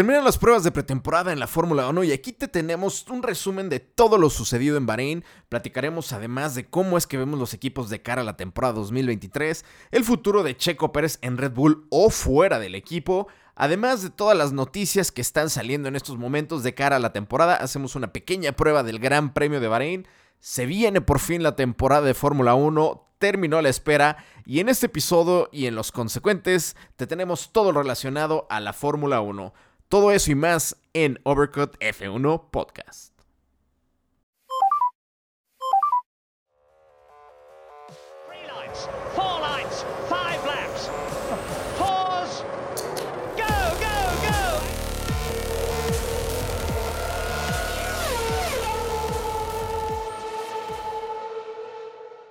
Terminan las pruebas de pretemporada en la Fórmula 1 y aquí te tenemos un resumen de todo lo sucedido en Bahrein. Platicaremos además de cómo es que vemos los equipos de cara a la temporada 2023, el futuro de Checo Pérez en Red Bull o fuera del equipo. Además de todas las noticias que están saliendo en estos momentos de cara a la temporada, hacemos una pequeña prueba del Gran Premio de Bahrein. Se viene por fin la temporada de Fórmula 1, terminó la espera y en este episodio y en los consecuentes te tenemos todo relacionado a la Fórmula 1. Todo eso y más en Overcut F1 Podcast.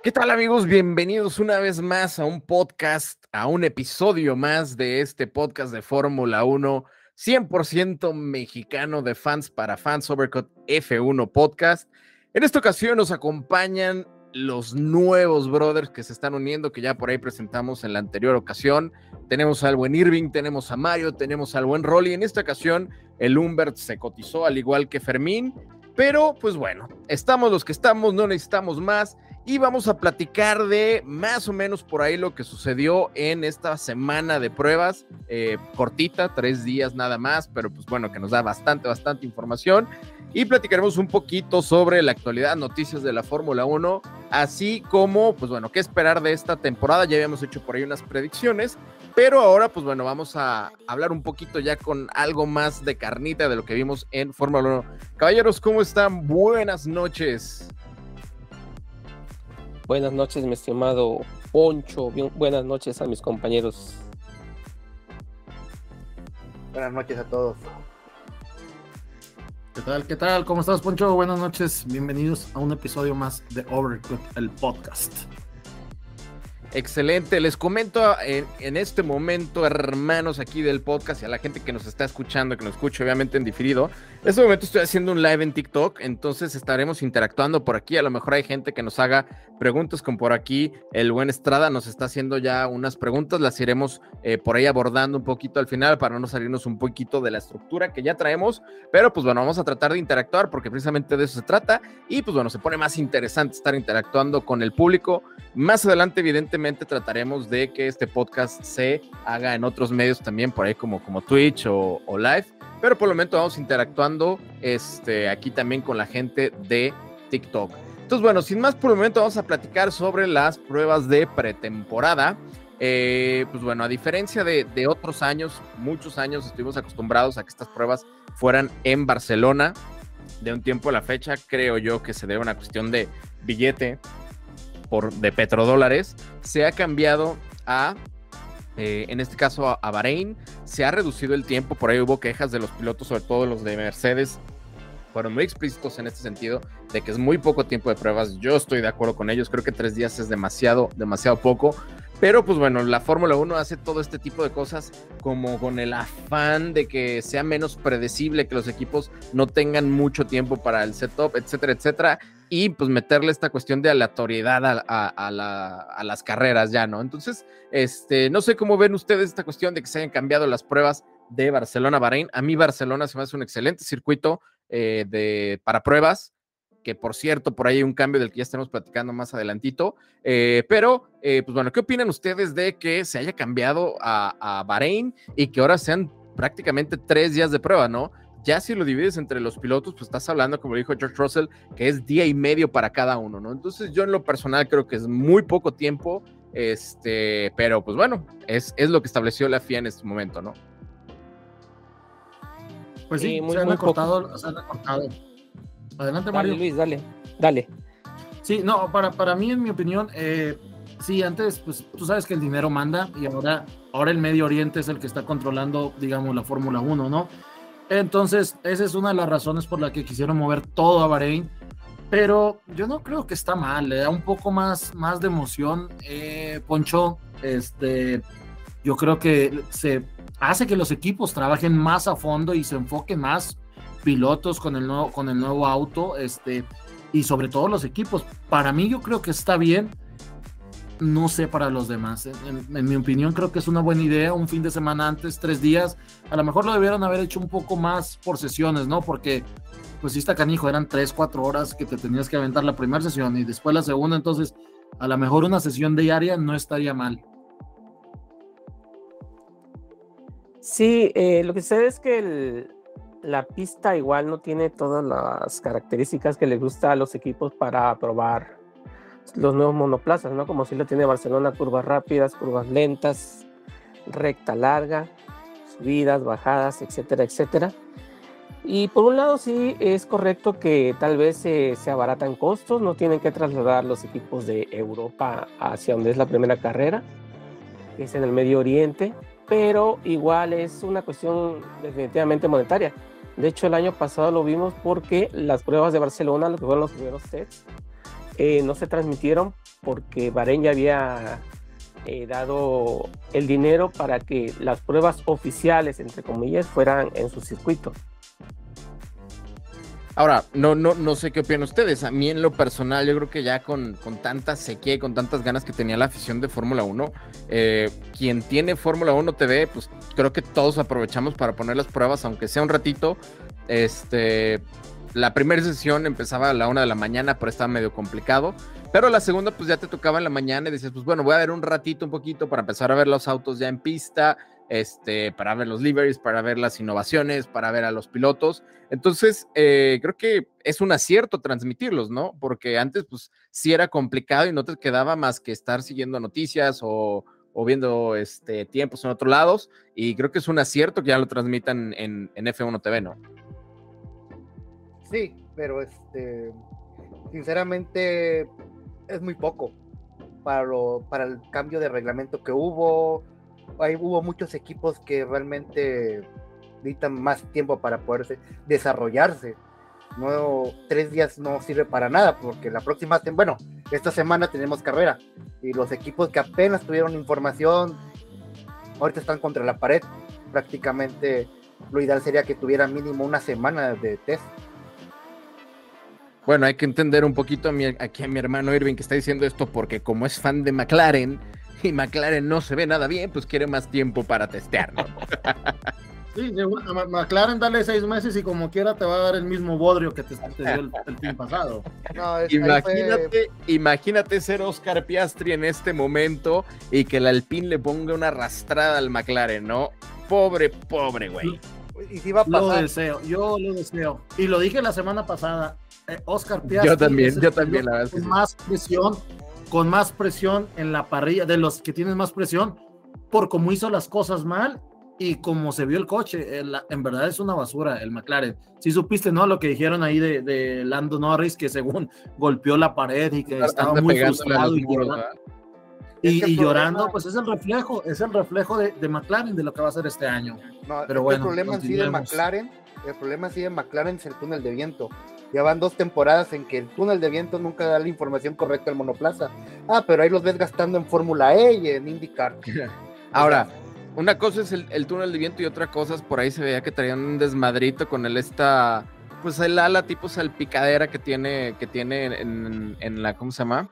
¿Qué tal amigos? Bienvenidos una vez más a un podcast, a un episodio más de este podcast de Fórmula 1 100% mexicano de fans para fans Overcut F1 Podcast. En esta ocasión nos acompañan los nuevos brothers que se están uniendo, que ya por ahí presentamos en la anterior ocasión. Tenemos al buen Irving, tenemos a Mario, tenemos al buen Rolly. En esta ocasión, el Humbert se cotizó al igual que Fermín, pero pues bueno, estamos los que estamos, no necesitamos más y vamos a platicar de más o menos por ahí lo que sucedió en esta semana de pruebas, eh, cortita, tres días nada más, pero pues bueno, que nos da bastante, bastante información. Y platicaremos un poquito sobre la actualidad, noticias de la Fórmula 1, así como, pues bueno, qué esperar de esta temporada. Ya habíamos hecho por ahí unas predicciones, pero ahora, pues bueno, vamos a hablar un poquito ya con algo más de carnita de lo que vimos en Fórmula 1. Caballeros, ¿cómo están? Buenas noches. Buenas noches, mi estimado Poncho. buenas noches a mis compañeros. Buenas noches a todos. ¿Qué tal? ¿Qué tal? ¿Cómo estás, Poncho? Buenas noches. Bienvenidos a un episodio más de Overcut, el podcast. Excelente, les comento en, este momento, hermanos aquí del podcast y a la gente que nos está escuchando, que nos escucha obviamente en diferido. En este momento estoy haciendo un live en TikTok, entonces estaremos interactuando por aquí. A lo mejor hay gente que nos haga preguntas como por aquí. El buen Estrada nos está haciendo ya unas preguntas, las iremos eh, por ahí abordando un poquito al final para no salirnos un poquito de la estructura que ya traemos. Pero pues bueno, vamos a tratar de interactuar porque precisamente de eso se trata. Y pues bueno, se pone más interesante estar interactuando con el público. Más adelante, evidentemente, trataremos de que este podcast se haga en otros medios también, por ahí como, como Twitch o, Live, pero por lo menos vamos interactuando este, aquí también con la gente de TikTok. Entonces, bueno, sin más por el momento vamos a platicar sobre las pruebas de pretemporada. Eh, pues bueno, a diferencia de, de, otros años, muchos años estuvimos acostumbrados a que estas pruebas fueran en Barcelona. De un tiempo a la fecha, creo yo que se debe a una cuestión de billete por, de petrodólares se ha cambiado a, eh, en este caso, a, Bahrein. Se ha reducido el tiempo, por ahí hubo quejas de los pilotos, sobre todo los de Mercedes, fueron muy explícitos en este sentido de que es muy poco tiempo de pruebas. Yo estoy de acuerdo con ellos, creo que tres días es demasiado, demasiado poco. Pero pues bueno, la Fórmula 1 hace todo este tipo de cosas como con el afán de que sea menos predecible, que los equipos no tengan mucho tiempo para el setup, etcétera, etcétera y pues meterle esta cuestión de aleatoriedad a, las carreras ya, ¿no? Entonces, este, no sé cómo ven ustedes esta cuestión de que se hayan cambiado las pruebas de Barcelona-Bahrein. A mí Barcelona se me hace un excelente circuito eh, de, para pruebas, que por cierto, por ahí hay un cambio del que ya estamos platicando más adelantito. Eh, pero, eh, pues bueno, ¿qué opinan ustedes de que se haya cambiado a, a Bahrein y que ahora sean prácticamente tres días de prueba, ¿no? Ya si lo divides entre los pilotos, pues estás hablando, como dijo George Russell, que es día y medio para cada uno, ¿no? Entonces yo en lo personal creo que es muy poco tiempo, este, pero pues bueno, es, es lo que estableció la FIA en este momento, ¿no? Pues sí, muy, se, han acortado, Adelante, Mario. Luis, dale, dale. Sí, no, para, para mí, en mi opinión, eh, sí, antes, pues tú sabes que el dinero manda y ahora, ahora el Medio Oriente es el que está controlando, digamos, la Fórmula 1, ¿no? Entonces, esa es una de las razones por la que quisieron mover todo a Bahrein. Pero yo no creo que está mal, le da un poco más, más de emoción. Eh, Poncho, este, yo creo que se hace que los equipos trabajen más a fondo y se enfoquen más pilotos con el nuevo, con el nuevo auto, este, y sobre todo los equipos. Para mí yo creo que está bien, no sé para los demás. En, mi opinión, creo que es una buena idea. Un fin de semana antes, tres días. A lo mejor lo debieron haber hecho un poco más por sesiones, ¿no? Porque, pues, si está canijo, eran tres, cuatro horas que te tenías que aventar la primera sesión y después la segunda. Entonces, a lo mejor una sesión diaria no estaría mal. Sí, eh, lo que sucede es que la pista igual no tiene todas las características que le gusta a los equipos para probar los nuevos monoplazas, ¿no? Como si lo tiene Barcelona, curvas rápidas, curvas lentas, recta larga, subidas, bajadas, etcétera, etcétera. Y por un lado sí es correcto que tal vez se abaratan costos, no tienen que trasladar los equipos de Europa hacia donde es la primera carrera, que es en el Medio Oriente, pero igual es una cuestión definitivamente monetaria. De hecho, el año pasado lo vimos porque las pruebas de Barcelona, los que fueron los primeros sets, eh, no se transmitieron porque Bahrein ya había eh, dado el dinero para que las pruebas oficiales, entre comillas, fueran en su circuito. Ahora, no, no, no sé qué opinan ustedes. A mí en lo personal, yo creo que ya con, con tanta sequía y con tantas ganas que tenía la afición de Fórmula 1, eh, quien tiene Fórmula 1 TV, pues creo que todos aprovechamos para poner las pruebas, aunque sea un ratito. Este, la primera sesión empezaba a la una de la mañana, pero estaba medio complicado. Pero la segunda, pues ya te tocaba en la mañana y decías, pues bueno, voy a ver un ratito, un poquito para empezar a ver los autos ya en pista, este, para ver los liveries, para ver las innovaciones, para ver a los pilotos. Entonces, eh, creo que es un acierto transmitirlos, ¿no? Porque antes, pues sí era complicado y no te quedaba más que estar siguiendo noticias o, viendo este, tiempos en otros lados. Y creo que es un acierto que ya lo transmitan en, en F1 TV, ¿no? Sí, pero este, sinceramente es muy poco para, lo, para el cambio de reglamento que hubo. Hay, hubo muchos equipos que realmente necesitan más tiempo para poderse desarrollarse. No, tres días no sirve para nada porque la próxima, bueno, esta semana tenemos carrera y los equipos que apenas tuvieron información ahorita están contra la pared. Prácticamente lo ideal sería que tuvieran mínimo una semana de test bueno, hay que entender un poquito a mi, aquí a mi hermano Irving que está diciendo esto porque como es fan de McLaren y McLaren no se ve nada bien, pues quiere más tiempo para testear, ¿no? Sí, a McLaren dale seis meses y como quiera te va a dar el mismo bodrio que te, dio el, el pasado. imagínate, imagínate ser Oscar Piastri en este momento y que el Alpine le ponga una arrastrada al McLaren, ¿no? Pobre, pobre, güey. Y si va a pasar. Lo deseo, yo lo deseo. Y lo dije la semana pasada, eh, Oscar Piastri. Yo también, yo también, la verdad. Con más presión, con más presión en la parrilla, de los que tienen más presión, por cómo hizo las cosas mal y como se vio el coche. en verdad es una basura el McLaren. Si supiste, ¿no? Lo que dijeron ahí de, Lando Norris, que según golpeó la pared y que estaba muy frustrado y, llorando, pues es el reflejo, es el reflejo de, McLaren de lo que va a ser este año. Pero bueno, el problema sí de McLaren, el problema sí de McLaren es el túnel de viento. Ya van dos temporadas en que el túnel de viento nunca da la información correcta al monoplaza. Ah, pero ahí los ves gastando en Fórmula E y en IndyCar. Ahora, una cosa es el, túnel de viento y otra cosa es por ahí se veía que traían un desmadrito con el esta, pues el ala tipo salpicadera que tiene, que tiene en, en la, ¿cómo se llama?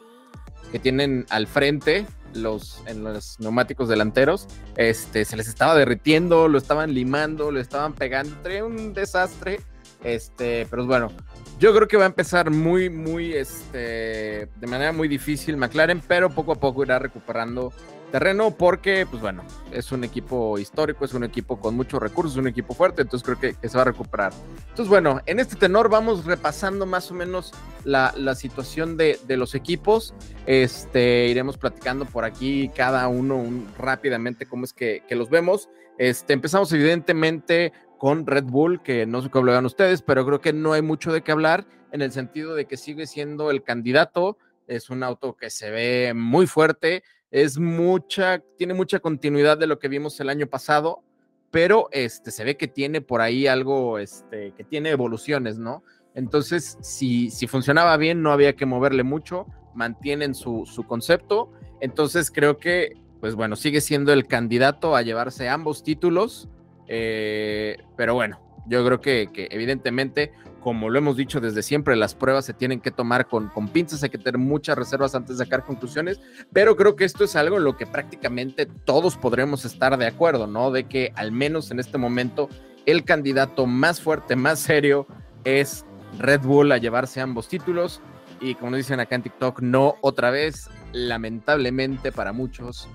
Que tienen al frente los, en los neumáticos delanteros, este, se les estaba derritiendo, lo estaban limando, lo estaban pegando, traía un desastre, este, pero bueno, yo creo que va a empezar muy, muy, este, de manera muy difícil McLaren, pero poco a poco irá recuperando terreno porque, pues bueno, es un equipo histórico, es un equipo con muchos recursos, un equipo fuerte, entonces creo que, se va a recuperar. Entonces, bueno, en este tenor vamos repasando más o menos la, situación de, los equipos. Este, iremos platicando por aquí cada uno rápidamente cómo es que, los vemos. Este, empezamos evidentemente con Red Bull, que no sé cómo lo ustedes, pero creo que no hay mucho de qué hablar en el sentido de que sigue siendo el candidato. Es un auto que se ve muy fuerte, es mucha, tiene mucha continuidad de lo que vimos el año pasado, pero este, se ve que tiene por ahí algo, este, que tiene evoluciones, ¿no? Entonces, si, si funcionaba bien, no había que moverle mucho, mantienen su, su concepto. Entonces, creo que, pues bueno, sigue siendo el candidato a llevarse ambos títulos eh, pero bueno, yo creo que, evidentemente como lo hemos dicho desde siempre, las pruebas se tienen que tomar con, con pinzas, hay que tener muchas reservas antes de sacar conclusiones, pero creo que esto es algo en lo que prácticamente todos podremos estar de acuerdo, ¿no? De que al menos en este momento el candidato más fuerte, más serio es Red Bull a llevarse ambos títulos y como dicen acá en TikTok, no otra vez, lamentablemente para muchos.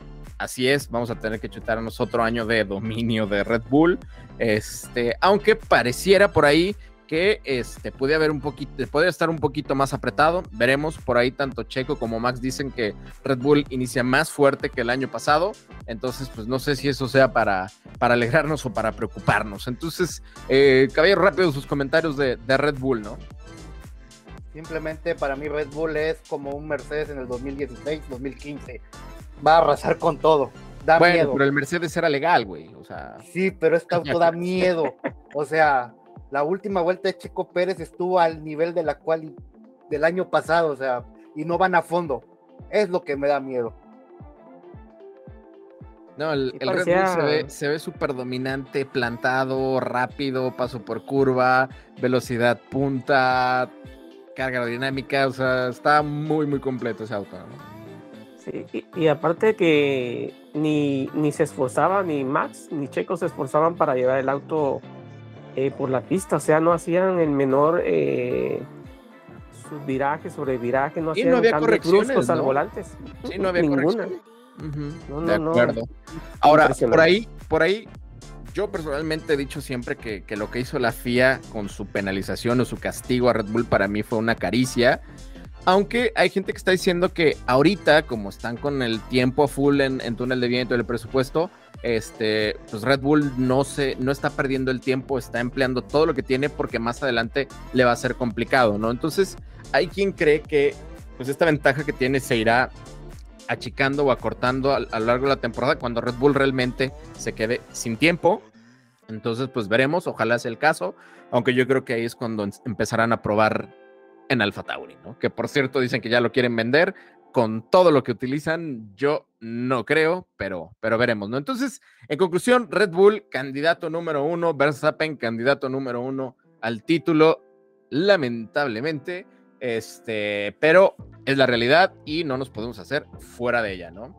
Así es, vamos a tener que chutarnos otro año de dominio de Red Bull. Este, aunque pareciera por ahí que este, puede haber un poquito, puede estar un poquito más apretado. Veremos por ahí tanto Checo como Max dicen que Red Bull inicia más fuerte que el año pasado. Entonces, pues no sé si eso sea para, para alegrarnos o para preocuparnos. Entonces, eh, caballero, rápido sus comentarios de, de Red Bull, ¿no? Simplemente para mí Red Bull es como un Mercedes en el 2016, 2015. Va a arrasar con todo. Da bueno, miedo. pero el Mercedes era legal, güey. O sea, Sí, pero este auto da miedo. O sea, la última vuelta de Checo Pérez estuvo al nivel de la cual del año pasado, o sea, y no van a fondo. Es lo que me da miedo. no, el, el Red Bull se ve, se ve súper dominante, plantado, rápido, paso por curva, velocidad punta, carga aerodinámica. O sea, está muy, muy completo ese auto. ¿no? Sí, y, y aparte que ni, ni se esforzaba, ni Max ni Checo se esforzaban para llevar el auto eh, por la pista, o sea, no hacían el menor eh, sus virajes sobre viraje, no Y hacían no había cambios correcciones, bruscos al ¿no? volante. Sí, no había Ninguna. corrección. Ujú, No, de no, no. acuerdo. Ahora, por ahí, por ahí, yo personalmente he dicho siempre que, que lo que hizo la FIA con su penalización o su castigo a Red Bull para mí fue una caricia. Aunque hay gente que está diciendo que ahorita, como están con el tiempo a full en, túnel de viento y el presupuesto, este, pues Red Bull no, se, no está perdiendo el tiempo, está empleando todo lo que tiene porque más adelante le va a ser complicado, ¿no? Entonces, hay quien cree que pues esta ventaja que tiene se irá achicando o acortando a, a lo largo de la temporada cuando Red Bull realmente se quede sin tiempo. Entonces, pues veremos, ojalá sea el caso, aunque yo creo que ahí es cuando em- empezarán a probar en Alfa Tauri, ¿no? Que por cierto dicen que ya lo quieren vender con todo lo que utilizan, yo no creo, pero, pero veremos, ¿no? Entonces, en conclusión, Red Bull, candidato número uno, Verstappen, candidato número uno al título, lamentablemente, este, pero es la realidad y no nos podemos hacer fuera de ella, ¿no?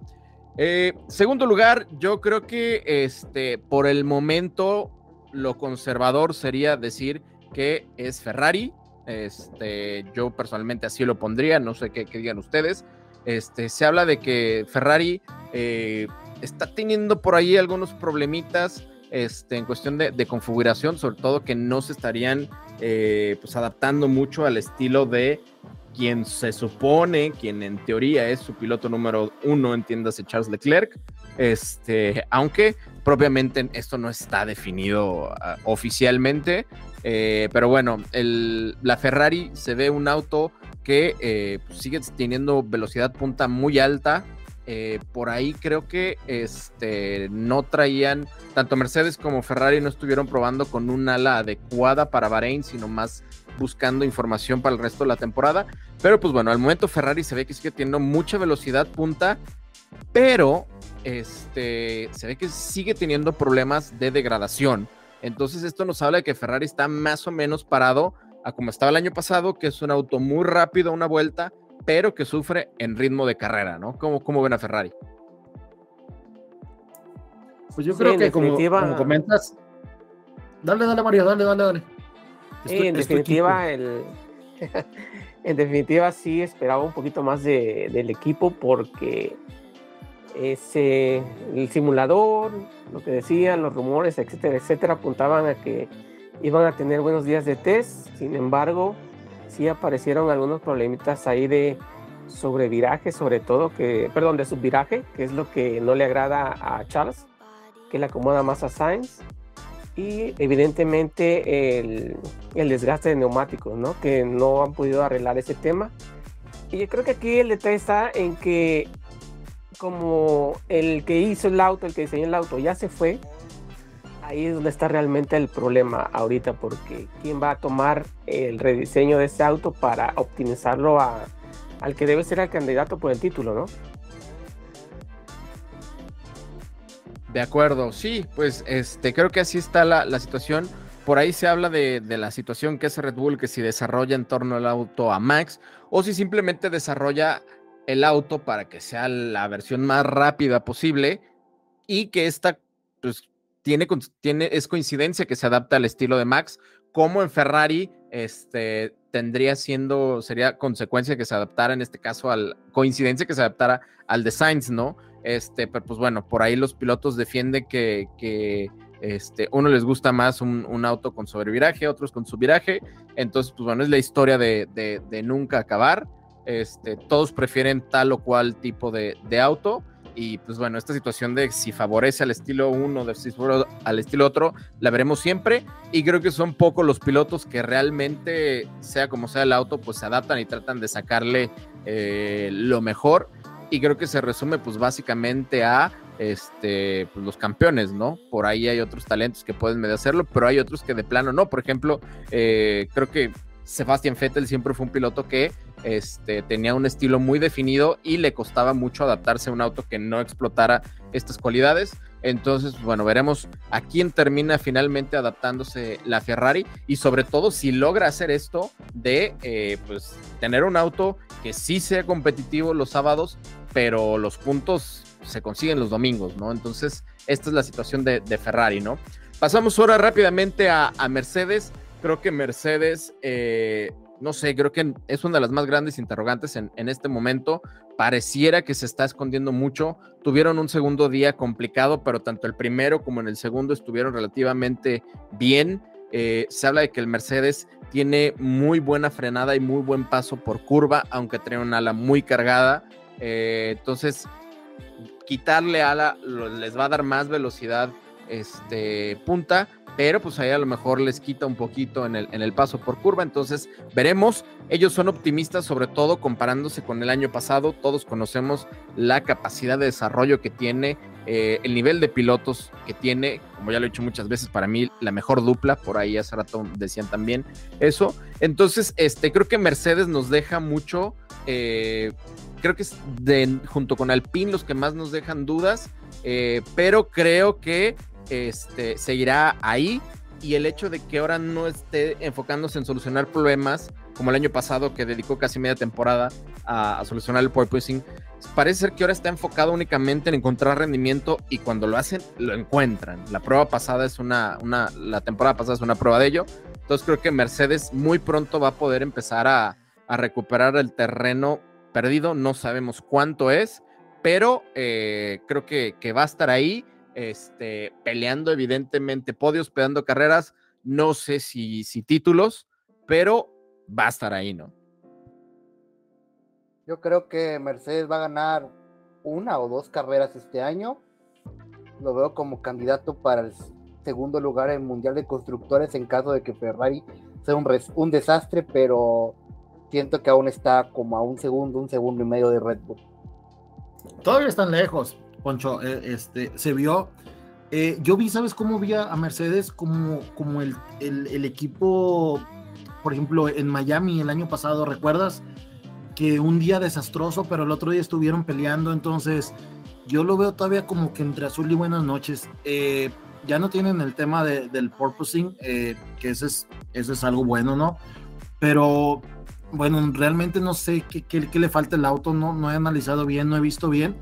Eh, segundo lugar, yo creo que este, por el momento lo conservador sería decir que es Ferrari. Este, yo personalmente así lo pondría, no sé qué, qué digan ustedes. Este, se habla de que Ferrari eh, está teniendo por ahí algunos problemitas este, en cuestión de, de configuración, sobre todo que no se estarían eh, pues adaptando mucho al estilo de quien se supone, quien en teoría es su piloto número uno, entiéndase Charles Leclerc, este, aunque propiamente esto no está definido uh, oficialmente, eh, pero bueno, el, la Ferrari se ve un auto que eh, sigue teniendo velocidad punta muy alta. Eh, por ahí creo que este, no traían, tanto Mercedes como Ferrari no estuvieron probando con un ala adecuada para Bahrein, sino más buscando información para el resto de la temporada. Pero pues bueno, al momento Ferrari se ve que sigue teniendo mucha velocidad punta, pero este, se ve que sigue teniendo problemas de degradación. Entonces esto nos habla de que Ferrari está más o menos parado a como estaba el año pasado, que es un auto muy rápido a una vuelta, pero que sufre en ritmo de carrera, ¿no? ¿Cómo, cómo ven a Ferrari? Pues yo Sí, creo en que como, comentas, dale, dale María, dale, dale, dale. Sí, Estoy- en estoy definitiva, el, en definitiva sí esperaba un poquito más de, del equipo porque ese, el simulador, lo que decían, los rumores, etcétera, etcétera, apuntaban a que iban a tener buenos días de test. Sin embargo, sí aparecieron algunos problemitas ahí de sobreviraje, sobre todo, que, perdón, de subviraje, que es lo que no le agrada a Charles, que le acomoda más a Sainz y evidentemente el, el desgaste de neumáticos, ¿no? Que no han podido arreglar ese tema. Y yo creo que aquí el detalle está en que como el que hizo el auto, el que diseñó el auto ya se fue, ahí es donde está realmente el problema ahorita, porque ¿quién va a tomar el rediseño de este auto para optimizarlo a, al que debe ser el candidato por el título, ¿no? De acuerdo, sí, pues este, creo que así está la, la situación. por ahí se habla de, la situación que es Red Bull, que si desarrolla en torno al auto a Max o si simplemente desarrolla el auto para que sea la versión más rápida posible y que esta pues, tiene, tiene, es coincidencia que se adapta al estilo de Max, como en Ferrari este, tendría siendo, sería consecuencia que se adaptara en este caso al, coincidencia que se adaptara al design, ¿no? Este, pero pues bueno, por ahí los pilotos defienden que, que este, uno les gusta más un, auto con sobreviraje, otros con subviraje. Entonces, pues bueno, es la historia de, de, nunca acabar. Este, todos prefieren tal o cual tipo de, auto. Y pues bueno, esta situación de si favorece al estilo uno, de si favorece al estilo otro, la veremos siempre. Y creo que son pocos los pilotos que realmente, sea como sea el auto, pues se adaptan y tratan de sacarle eh, lo mejor. Y creo que se resume pues básicamente a este, pues, los campeones, ¿no? Por ahí hay otros talentos que pueden medio hacerlo, pero hay otros que de plano no. Por ejemplo, eh, creo que Sebastian Vettel siempre fue un piloto que este, tenía un estilo muy definido y le costaba mucho adaptarse a un auto que no explotara estas cualidades. Entonces, bueno, veremos a quién termina finalmente adaptándose la Ferrari y sobre todo si logra hacer esto de eh, pues, tener un auto que sí sea competitivo los sábados, pero los puntos se consiguen los domingos, ¿no? Entonces, esta es la situación de, Ferrari, ¿no? Pasamos ahora rápidamente a, Mercedes. Creo que Mercedes, eh, no sé, creo que es una de las más grandes interrogantes en, este momento. Pareciera que se está escondiendo mucho. Tuvieron un segundo día complicado, pero tanto el primero como en el segundo estuvieron relativamente bien. Eh, se habla de que el Mercedes tiene muy buena frenada y muy buen paso por curva, aunque tiene una ala muy cargada. Eh, entonces, quitarle ala les va a dar más velocidad este, punta, pero pues ahí a lo mejor les quita un poquito en el, en el paso por curva, entonces veremos, ellos son optimistas sobre todo comparándose con el año pasado, todos conocemos la capacidad de desarrollo que tiene, eh, el nivel de pilotos que tiene, como ya lo he dicho muchas veces, para mí la mejor dupla, por ahí hace rato decían también eso, entonces este, creo que Mercedes nos deja mucho... Eh, creo que es junto con Alpine los que más nos dejan dudas, eh, pero creo que este, seguirá ahí y el hecho de que ahora no esté enfocándose en solucionar problemas, como el año pasado que dedicó casi media temporada a, solucionar el porpoising, parece ser que ahora está enfocado únicamente en encontrar rendimiento y cuando lo hacen, lo encuentran. La prueba pasada es una, una la temporada pasada es una prueba de ello. Entonces creo que Mercedes muy pronto va a poder empezar a, a recuperar el terreno perdido, no sabemos cuánto es, pero eh, creo que, va a estar ahí, este, peleando evidentemente podios, peleando carreras, no sé si, si títulos, pero va a estar ahí, ¿no? Yo creo que Mercedes va a ganar una o dos carreras este año. Lo veo como candidato para el segundo lugar en Mundial de Constructores en caso de que Ferrari sea un, un desastre, pero siento que aún está como a un segundo, un segundo y medio de Red Bull. Todavía están lejos, Poncho. Eh, este, se vio. Eh, yo vi, ¿sabes cómo vi a Mercedes como, como el, el, equipo, por ejemplo, en Miami el año pasado, ¿recuerdas? Que un día desastroso, pero el otro día estuvieron peleando, entonces yo lo veo todavía como que entre azul y buenas noches. Eh, ya no tienen el tema del purposing, que ese es, ese es algo bueno, ¿no? Pero bueno, realmente no sé qué, qué, le falta el auto, no, no he analizado bien, no he visto bien,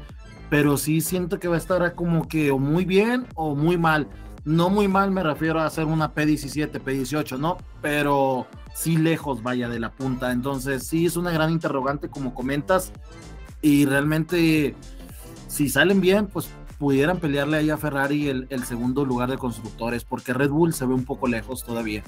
pero sí siento que va a estar como que o muy bien o muy mal. No muy mal me refiero a hacer una P17, P18, ¿no? Pero sí lejos vaya de la punta. Entonces sí es una gran interrogante como comentas y realmente si salen bien, pues pudieran pelearle ahí a Ferrari el, el segundo lugar de constructores, porque Red Bull se ve un poco lejos todavía.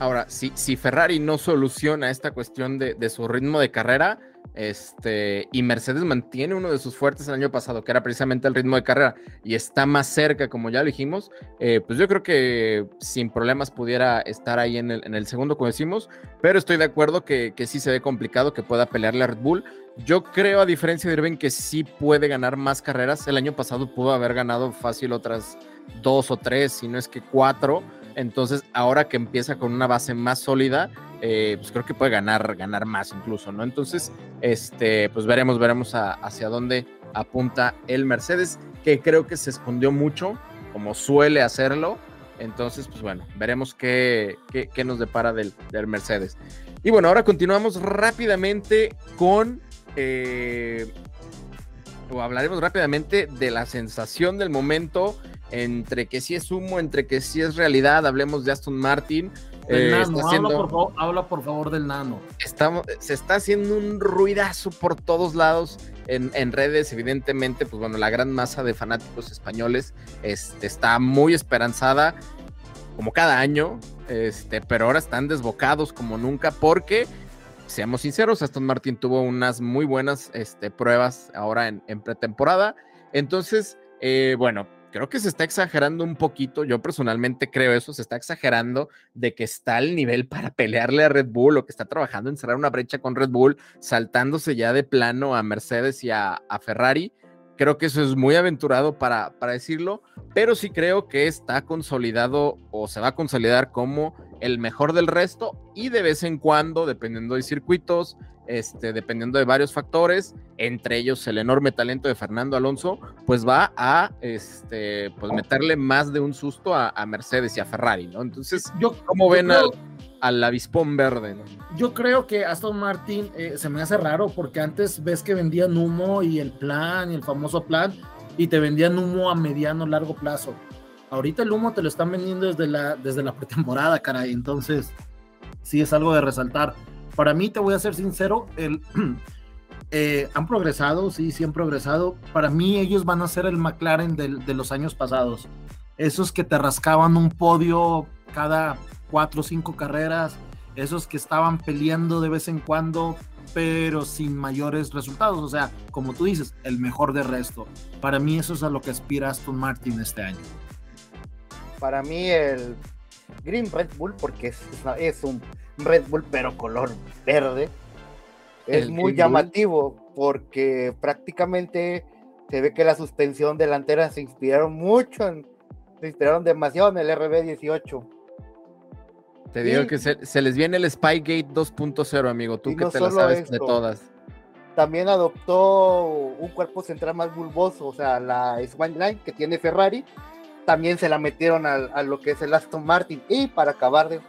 Ahora, si, si Ferrari no soluciona esta cuestión de, su ritmo de carrera, este, y Mercedes mantiene uno de sus fuertes el año pasado, que era precisamente el ritmo de carrera, y está más cerca, como ya lo dijimos, eh, pues yo creo que sin problemas pudiera estar ahí en el, segundo, como decimos, pero estoy de acuerdo que, que, sí se ve complicado que pueda pelearle a Red Bull. Yo creo, a diferencia de Irving, que sí puede ganar más carreras. El año pasado pudo haber ganado fácil otras dos o tres, si no es que cuatro entonces, ahora que empieza con una base más sólida, eh, pues creo que puede ganar, ganar más incluso, ¿no? Entonces, este, pues veremos, veremos hacia dónde apunta el Mercedes, que creo que se escondió mucho, como suele hacerlo, Entonces, pues bueno, veremos qué, qué, nos depara del, Mercedes. Y bueno, ahora continuamos rápidamente con... Eh, o hablaremos rápidamente de la sensación del momento, entre que sí es humo, entre que sí es realidad. Hablemos de Aston Martin. Eh, habla, por favor, del nano. Estamos, se está haciendo un ruidazo por todos lados en, redes, evidentemente, pues bueno, la gran masa de fanáticos españoles este, está muy esperanzada, como cada año, este, pero ahora están desbocados como nunca porque, seamos sinceros, Aston Martin tuvo unas muy buenas este, pruebas ahora en, en pretemporada. Entonces, eh, bueno, creo que se está exagerando un poquito. Yo personalmente creo eso, se está exagerando de que está al nivel para pelearle a Red Bull o que está trabajando en cerrar una brecha con Red Bull, saltándose ya de plano a Mercedes y a, Ferrari. Creo que eso es muy aventurado para, para decirlo, pero sí creo que está consolidado o se va a consolidar como el mejor del resto y de vez en cuando, dependiendo de circuitos, este, dependiendo de varios factores, entre ellos el enorme talento de Fernando Alonso, pues va a este, pues meterle más de un susto a, Mercedes y a Ferrari, ¿no? Entonces, yo, ¿cómo ven al, avispón verde? Yo creo que Aston Martin eh, se me hace raro porque antes ves que vendían humo y el plan y el famoso plan y te vendían humo a mediano largo plazo. Ahorita el humo te lo están vendiendo desde la, desde la pretemporada, caray. Entonces, sí es algo de resaltar. Para mí, te voy a ser sincero, el, eh, han progresado, sí, sí han progresado. Para mí, ellos van a ser el McLaren de, los años pasados. Esos que te rascaban un podio cada cuatro o cinco carreras, esos que estaban peleando de vez en cuando, pero sin mayores resultados. O sea, como tú dices, el mejor de resto. Para mí, eso es a lo que aspira Aston Martin este año. Para mí, el Green Red Bull, porque es un Red Bull, pero color verde. Es muy llamativo porque prácticamente se ve que la suspensión delantera se inspiraron mucho, en, se inspiraron demasiado en el RB18. Te digo que se, les viene el Spygate 2.0, amigo, tú que te la sabes de todas. También adoptó un cuerpo central más bulboso, o sea, la Swan Line que tiene Ferrari, también se la metieron a, a, lo que es el Aston Martin. Y para acabar de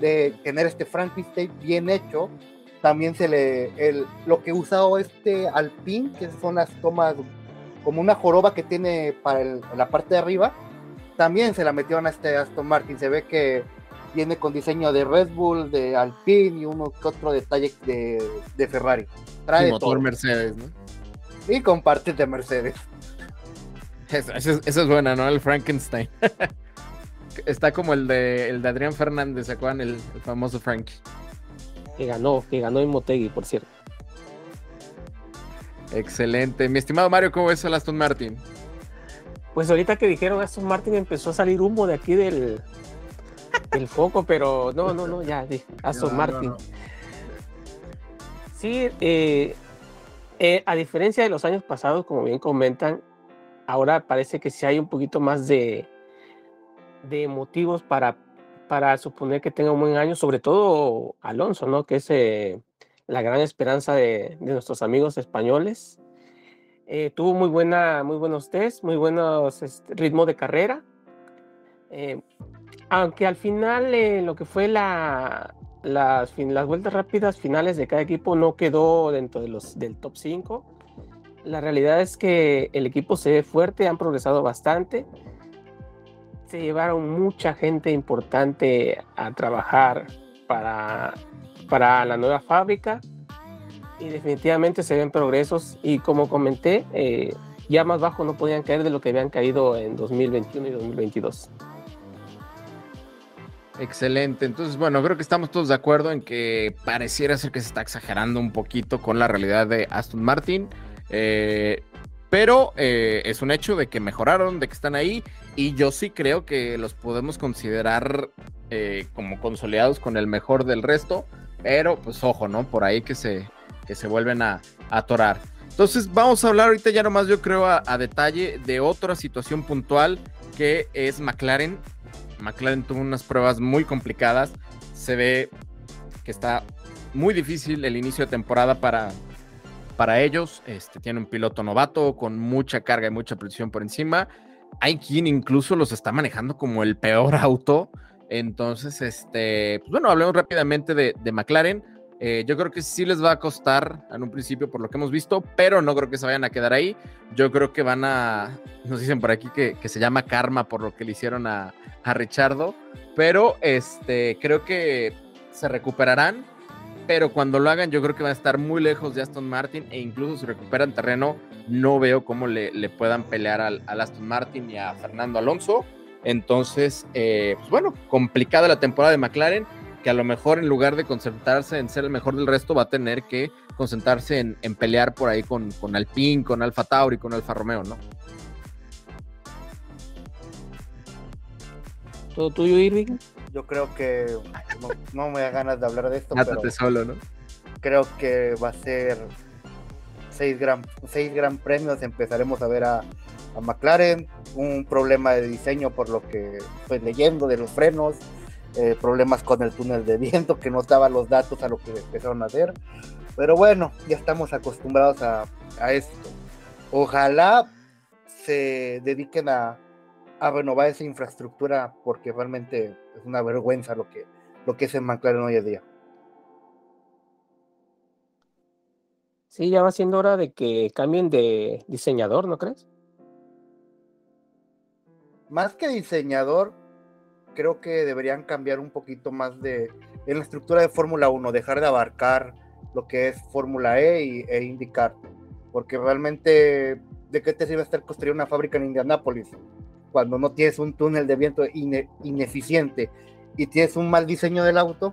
de tener este Frankenstein bien hecho, también se le, el, lo que usado este Alpine, que son las tomas como una joroba que tiene para la parte de arriba, también se la metieron a este Aston Martin, se ve que viene con diseño de Red Bull, de Alpine y uno que otro detalle de, Ferrari. Trae motor Mercedes, ¿no? Y con partes de Mercedes. Esa es buena, ¿no? El Frankenstein. está como el de, el de Adrián Fernández, ¿se acuerdan? El, famoso Frankie. Que ganó, que ganó en Motegi, por cierto. Excelente. Mi estimado Mario, ¿cómo ves el Aston Martin? Pues ahorita que dijeron Aston Martin empezó a salir humo de aquí del, del foco, pero no, no, no, ya, Aston Martin. Sí, eh, eh, a diferencia de los años pasados, como bien comentan, ahora parece que sí hay un poquito más de, de motivos para, para suponer que tenga un buen año, sobre todo Alonso, ¿no? Que es eh, la gran esperanza de, nuestros amigos españoles. Eh, tuvo muy, buena, muy buenos test, muy buenos este, ritmos de carrera. Eh, aunque al final lo que fue la, las, las vueltas rápidas finales de cada equipo no quedó dentro de los, del top 5. La realidad es que el equipo se ve fuerte, han progresado bastante se llevaron mucha gente importante a trabajar para, para la nueva fábrica y definitivamente se ven progresos y como comenté, eh, ya más bajo no podían caer de lo que habían caído en 2021 y 2022. Excelente, entonces bueno, creo que estamos todos de acuerdo en que pareciera ser que se está exagerando un poquito con la realidad de Aston Martin. Eh, pero eh, es un hecho de que mejoraron, de que están ahí, y yo sí creo que los podemos considerar eh, como consolidados con el mejor del resto, pero pues ojo, ¿no? Por ahí que se, que se vuelven a, atorar. Entonces vamos a hablar ahorita ya nomás yo creo a, a, detalle de otra situación puntual que es McLaren. McLaren tuvo unas pruebas muy complicadas, se ve que está muy difícil el inicio de temporada para, para ellos. Este, tiene un piloto novato con mucha carga y mucha presión por encima. hay quien incluso los está manejando como el peor auto. Entonces, este, pues bueno, hablemos rápidamente de, McLaren. Eh, yo creo que sí les va a costar en un principio por lo que hemos visto, pero no creo que se vayan a quedar ahí. Yo creo que van a, nos dicen por aquí que, se llama karma por lo que le hicieron a, a Richardo, pero este, creo que se recuperarán, pero cuando lo hagan yo creo que van a estar muy lejos de Aston Martin e incluso si recuperan terreno, no veo cómo le, puedan pelear al, Aston Martin y a Fernando Alonso. Entonces, eh, pues bueno, complicada la temporada de McLaren que a lo mejor en lugar de concentrarse en ser el mejor del resto, va a tener que concentrarse en, pelear por ahí con, con Alpine, con Alfa Tauri, con Alfa Romeo, ¿no? ¿Todo tuyo, Irving? Yo creo que no, me da ganas de hablar de esto, pero solo, ¿no? Creo que va a ser seis gran, seis gran premios. Empezaremos a ver a, a McLaren, un problema de diseño por lo que estoy leyendo de los frenos, eh, problemas con el túnel de viento, que no daban los datos a lo que empezaron a hacer. Pero bueno, ya estamos acostumbrados a, esto. Ojalá se dediquen a, renovar esa infraestructura porque realmente es una vergüenza lo que, lo que es en McLaren hoy en día. Sí, ya va siendo hora de que cambien de diseñador, ¿no crees? Más que diseñador, creo que deberían cambiar un poquito más de en la estructura de Fórmula 1, dejar de abarcar lo que es Fórmula E y, e indicar, porque realmente ¿de qué te sirve estar construyendo una fábrica en Indianápolis cuando no tienes un túnel de viento ineficiente y tienes un mal diseño del auto?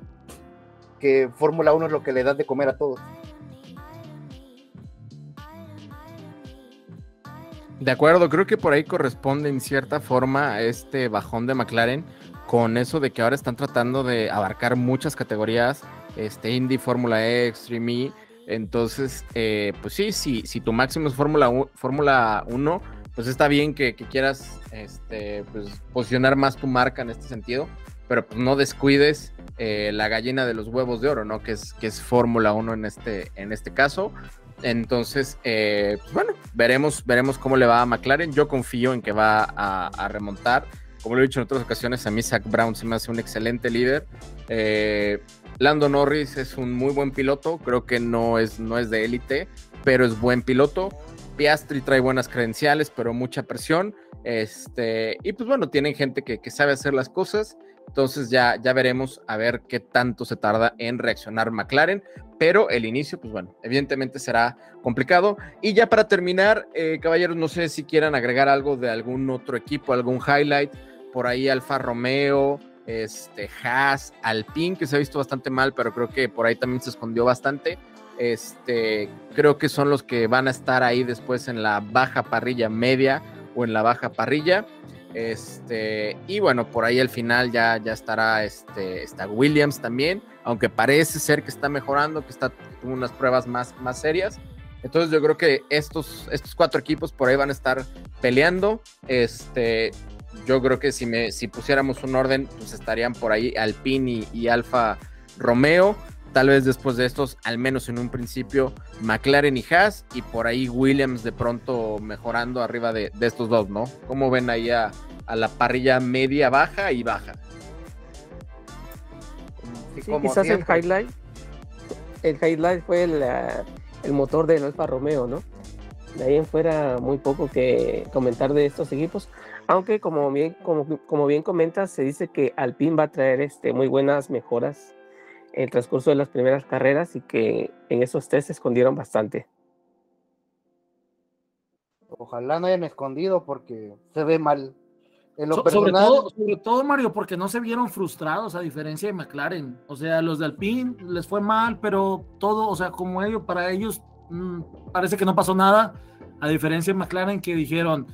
Que Fórmula 1 es lo que le das de comer a todos. De acuerdo, creo que por ahí corresponde en cierta forma a este bajón de McLaren con eso de que ahora están tratando de abarcar muchas categorías, este Indy, Fórmula E, Extreme. Entonces, eh, pues sí, sí, si tu máximo es Fórmula 1, pues está bien que, quieras este, pues, posicionar más tu marca en este sentido, pero pues no descuides eh, la gallina de los huevos de oro, ¿no? Que es, que es Fórmula 1 en este, en este caso. Entonces, eh, pues bueno, veremos, veremos cómo le va a McLaren. Yo confío en que va a, remontar como lo he dicho en otras ocasiones, a mí Zach Brown se me hace un excelente líder. Eh, Lando Norris es un muy buen piloto, creo que no es, no es de élite, pero es buen piloto. Piastri trae buenas credenciales, pero mucha presión. Este, y pues bueno, tienen gente que, sabe hacer las cosas. Entonces ya, ya veremos a ver qué tanto se tarda en reaccionar McLaren, pero el inicio, pues bueno, evidentemente será complicado. Y ya para terminar, eh, caballeros, no sé si quieran agregar algo de algún otro equipo, algún highlight por ahí Alfa Romeo, este, Haas, Alpine, que se ha visto bastante mal, pero creo que por ahí también se escondió bastante. Este, creo que son los que van a estar ahí después en la baja parrilla media o en la baja parrilla. Este, y bueno, por ahí al final ya, ya estará este, está Williams también, aunque parece ser que está mejorando, que está con unas pruebas más, más serias. Entonces yo creo que estos, estos cuatro equipos por ahí van a estar peleando. Este, yo creo que si, me, si pusiéramos un orden, pues estarían por ahí Alpine y, Alfa Romeo. Tal vez después de estos, al menos en un principio, McLaren y Haas, y por ahí Williams de pronto mejorando arriba de, estos dos, ¿no? ¿Cómo ven ahí a, la parrilla media, baja y baja? Sí, quizás el highlight, el highlight fue el, el motor del Alfa Romeo, ¿no? De ahí en fuera muy poco que comentar de estos equipos. Aunque como bien, como, como bien comentas, se dice que Alpine va a traer este, muy buenas mejoras el transcurso de las primeras carreras y que en esos test se escondieron bastante. Ojalá no hayan escondido porque se ve mal. sobre, todo, sobre todo, Mario, porque no se vieron frustrados a diferencia de McLaren. O sea, los de Alpine les fue mal, pero todo, o sea, como ellos, para ellos mm, parece que no pasó nada. A diferencia de McLaren que dijeron,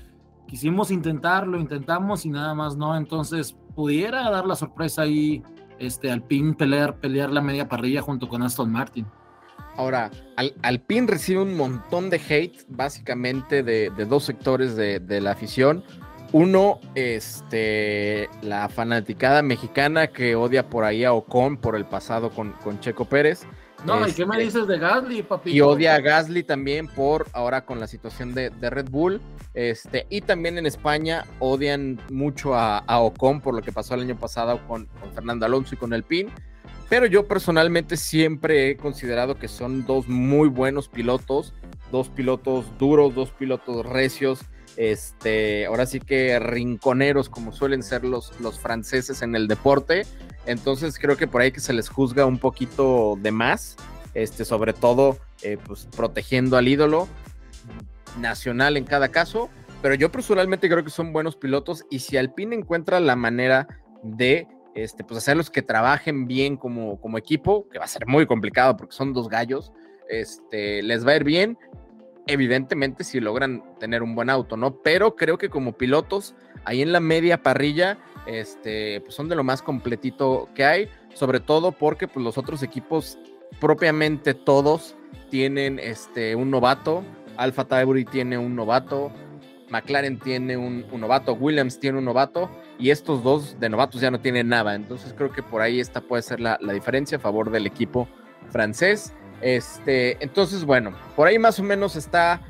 quisimos intentarlo, intentamos y nada más no, entonces pudiera dar la sorpresa ahí este Alpine pelear, pelear la media parrilla junto con Aston Martin. Ahora, Alpine recibe un montón de hate, básicamente de, dos sectores de, la afición. Uno, este, la fanaticada mexicana que odia por ahí a Ocon por el pasado con, con Checo Pérez. No, ¿y qué me Este, dices de Gasly, papi? y odia a Gasly también por ahora con la situación de, de Red Bull. Este, y también en España odian mucho a, a Ocon por lo que pasó el año pasado con, con Fernando Alonso y con el PIN. Pero yo personalmente siempre he considerado que son dos muy buenos pilotos, dos pilotos duros, dos pilotos recios, este, ahora sí que rinconeros como suelen ser los, los franceses en el deporte. Entonces creo que por ahí que se les juzga un poquito de más, este, sobre todo eh, pues, protegiendo al ídolo nacional en cada caso. Pero yo personalmente creo que son buenos pilotos y si Alpine encuentra la manera de este, pues hacerlos que trabajen bien como, como equipo, que va a ser muy complicado porque son dos gallos, este, les va a ir bien. Evidentemente, si logran tener un buen auto, ¿no? Pero creo que como pilotos, ahí en la media parrilla, este, pues son de lo más completito que hay, sobre todo porque pues, los otros equipos, propiamente todos, tienen este, un novato. Alfa Tauri tiene un novato, McLaren tiene un, novato, Williams tiene un novato, y estos dos de novatos ya no tienen nada. Entonces creo que por ahí esta puede ser la, diferencia a favor del equipo francés. Este, entonces, bueno, por ahí más o menos está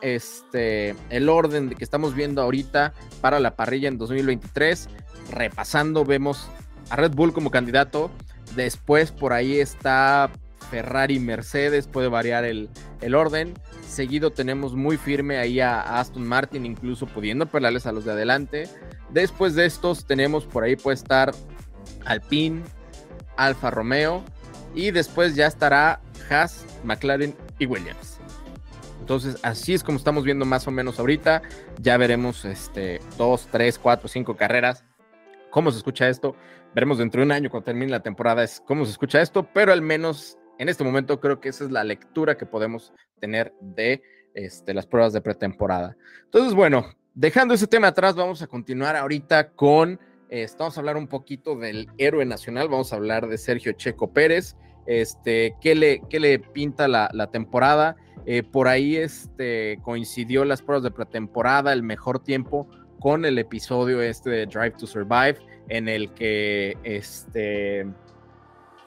este, el orden de que estamos viendo ahorita para la parrilla en 2023. Repasando, vemos a Red Bull como candidato. Después por ahí está Ferrari, Mercedes, puede variar el, el orden. Seguido tenemos muy firme ahí a, a Aston Martin, incluso pudiendo pelearles a los de adelante. Después de estos tenemos por ahí puede estar Alpine, Alfa Romeo y después ya estará Haas, McLaren y Williams. Entonces, así es como estamos viendo más o menos ahorita. Ya veremos este, dos, tres, cuatro, cinco carreras. ¿Cómo se escucha esto? Veremos dentro de un año cuando termine la temporada es cómo se escucha esto, pero al menos en este momento creo que esa es la lectura que podemos tener de este, las pruebas de pretemporada. Entonces, bueno, dejando ese tema atrás, vamos a continuar ahorita con, eh, vamos a hablar un poquito del héroe nacional, vamos a hablar de Sergio Checo Pérez, este, qué le, qué le pinta la, la temporada. Eh, por ahí este, coincidió las pruebas de pretemporada, el mejor tiempo con el episodio este de Drive to Survive, en el que este,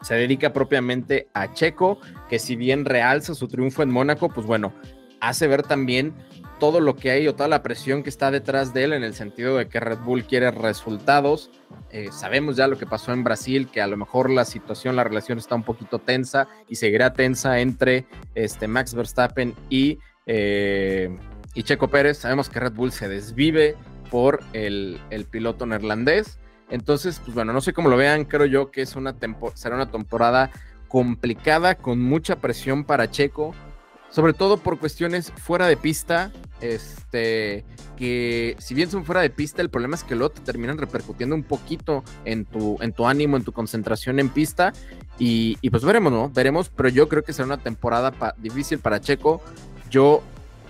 se dedica propiamente a Checo, que si bien realza su triunfo en Mónaco, pues bueno, hace ver también todo lo que hay o toda la presión que está detrás de él en el sentido de que Red Bull quiere resultados. Eh, sabemos ya lo que pasó en Brasil, que a lo mejor la situación, la relación está un poquito tensa y seguirá tensa entre este, Max Verstappen y, eh, y Checo Pérez. Sabemos que Red Bull se desvive por el, el, piloto neerlandés. Entonces, pues bueno, no sé cómo lo vean, creo yo que es una será una temporada complicada, con mucha presión para Checo, sobre todo por cuestiones fuera de pista, este, que si bien son fuera de pista, el problema es que luego te terminan repercutiendo un poquito en tu, en tu ánimo, en tu concentración en pista, y, pues veremos, ¿no? Veremos, pero yo creo que será una temporada pa difícil para Checo. Yo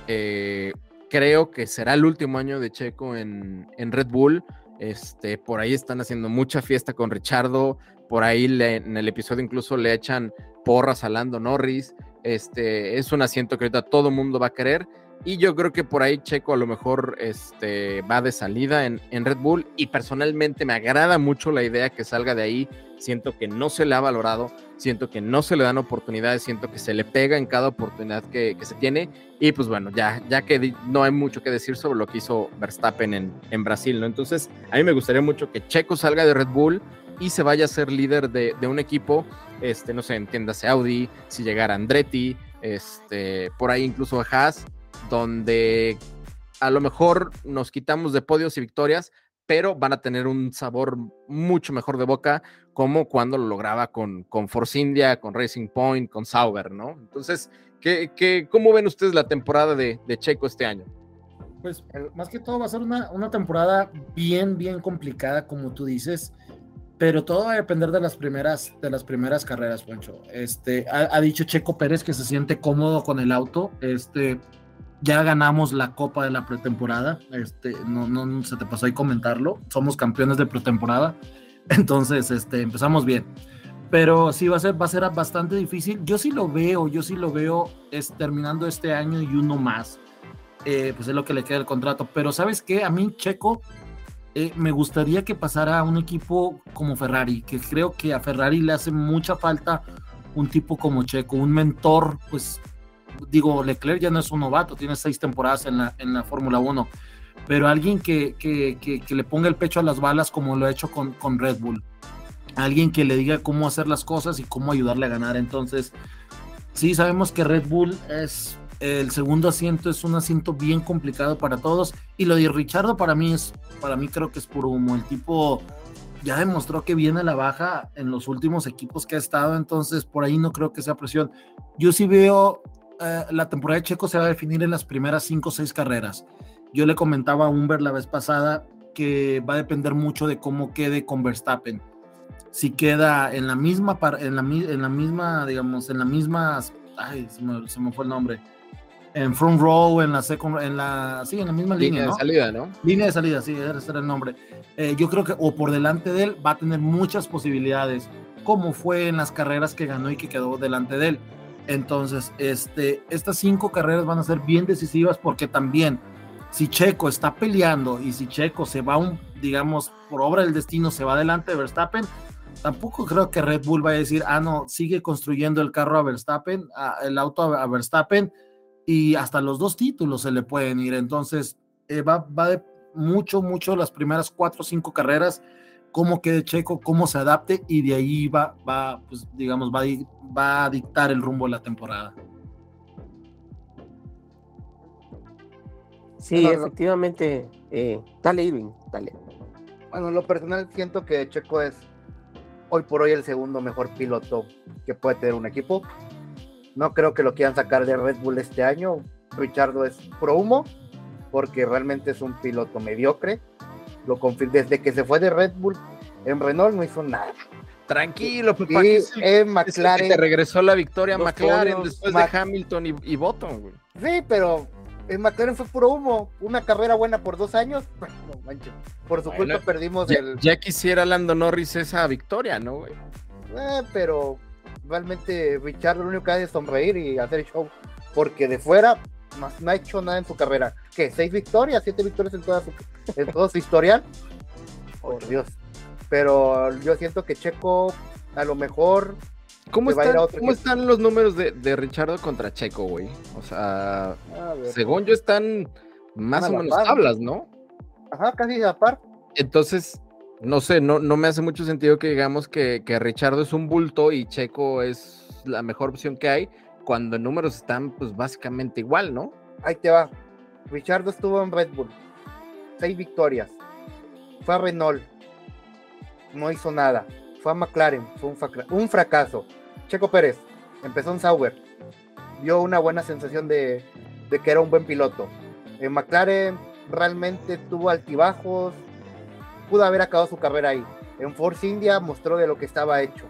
eh, creo que será el último año de Checo en, en Red Bull. Este, por ahí están haciendo mucha fiesta con Richardo, por ahí le, en el episodio incluso le echan porras a Lando Norris. Este, es un asiento que ahorita todo el mundo va a querer. Y yo creo que por ahí Checo a lo mejor este, va de salida en, en, Red Bull. Y personalmente me agrada mucho la idea que salga de ahí. Siento que no se le ha valorado, siento que no se le dan oportunidades, siento que se le pega en cada oportunidad que, que se tiene. Y pues bueno, ya, ya que no hay mucho que decir sobre lo que hizo Verstappen en, en Brasil, ¿no? Entonces, a mí me gustaría mucho que Checo salga de Red Bull y se vaya a ser líder de, de un equipo, este, no sé, entiéndase Audi, si llegara Andretti, este, por ahí incluso Haas, donde a lo mejor nos quitamos de podios y victorias, pero van a tener un sabor mucho mejor de boca, como cuando lo lograba con, con Force India, con Racing Point, con Sauber, ¿no? Entonces, ¿qué, qué, ¿cómo ven ustedes la temporada de, de Checo este año? Pues más que todo va a ser una, una temporada bien, bien complicada, como tú dices pero todo va a depender de las primeras, de las primeras carreras, Poncho. Este, ha, ha, dicho Checo Pérez que se siente cómodo con el auto. Este, ya ganamos la copa de la pretemporada. Este, no, no se te pasó ahí comentarlo. Somos campeones de pretemporada. Entonces, este, empezamos bien. Pero sí va a ser, va a ser bastante difícil. Yo sí lo veo, yo sí lo veo es, terminando este año y uno más. Eh, pues es lo que le queda el contrato. Pero ¿sabes qué? A mí Checo eh, me gustaría que pasara a un equipo como Ferrari, que creo que a Ferrari le hace mucha falta un tipo como Checo, un mentor, pues digo, Leclerc ya no es un novato, tiene seis temporadas en la, en la Fórmula 1, pero alguien que, que, que, le ponga el pecho a las balas como lo ha hecho con, con Red Bull, alguien que le diga cómo hacer las cosas y cómo ayudarle a ganar. Entonces, sí, sabemos que Red Bull es el segundo asiento, es un asiento bien complicado para todos. Y lo de Richardo para mí es, para mí creo que es puro humo. El tipo ya demostró que viene la baja en los últimos equipos que ha estado, entonces por ahí no creo que sea presión. Yo sí veo eh, la temporada de Checo se va a definir en las primeras cinco o seis carreras. Yo le comentaba a Humber la vez pasada que va a depender mucho de cómo quede con Verstappen si queda en la misma, en la, en la misma, digamos, en la misma, ay, se me, fue el nombre, en front row, en la second, en la, sí, en la misma línea, línea de salida, ¿no? Línea de salida, sí, ese era el nombre. Eh, yo creo que, o por delante de él, va a tener muchas posibilidades, como fue en las carreras que ganó y que quedó delante de él. Entonces, este, estas cinco carreras van a ser bien decisivas porque también, si Checo está peleando y si Checo se va un, digamos, por obra del destino, se va delante de Verstappen, tampoco creo que Red Bull vaya a decir, ah, no, sigue construyendo el carro a Verstappen, el auto a, Verstappen, y hasta los dos títulos se le pueden ir. Entonces, eh, va, va de mucho, mucho las primeras cuatro o cinco carreras, cómo quede Checo, cómo se adapte, y de ahí va, va pues, digamos, va, va a dictar el rumbo de la temporada. Sí, efectivamente. Eh, dale, Irving, dale. Bueno, lo personal siento que Checo es hoy por hoy el segundo mejor piloto que puede tener un equipo. No creo que lo quieran sacar de Red Bull este año. Richardo es pro humo, porque realmente es un piloto mediocre. Lo desde que se fue de Red Bull en Renault no hizo nada. Tranquilo, pues, y en McLaren. Se regresó la victoria a McLaren después de Hamilton y, y Button, Sí, pero en McLaren fue puro humo. Una carrera buena por dos años. No manches. Por su culpa perdimos el. Ya quisiera Lando Norris esa victoria, ¿no, güey? Eh, pero realmente Richard lo único que hace es sonreír y hacer show. Porque de fuera no, ha hecho nada en su carrera. ¿Qué? ¿Seis victorias? ¿Siete victorias en, toda su, en todo su historial? Por Dios. Pero yo siento que Checo a lo mejor ¿Cómo, están, los números de, de Richardo contra Checo, güey? O sea, según yo están más o menos tablas, ¿no? Ajá, casi a par. Entonces, no sé, no, no me hace mucho sentido que digamos que, que Richardo es un bulto y Checo es la mejor opción que hay, cuando números están pues básicamente igual, ¿no? Ahí te va. Richardo estuvo en Red Bull, seis victorias. Fue a Renault, no hizo nada fue a McLaren, fue un, fracaso. Checo Pérez empezó en Sauber, dio una buena sensación de, que era un buen piloto. En McLaren realmente tuvo altibajos, pudo haber acabado su carrera ahí. En Force India mostró de lo que estaba hecho.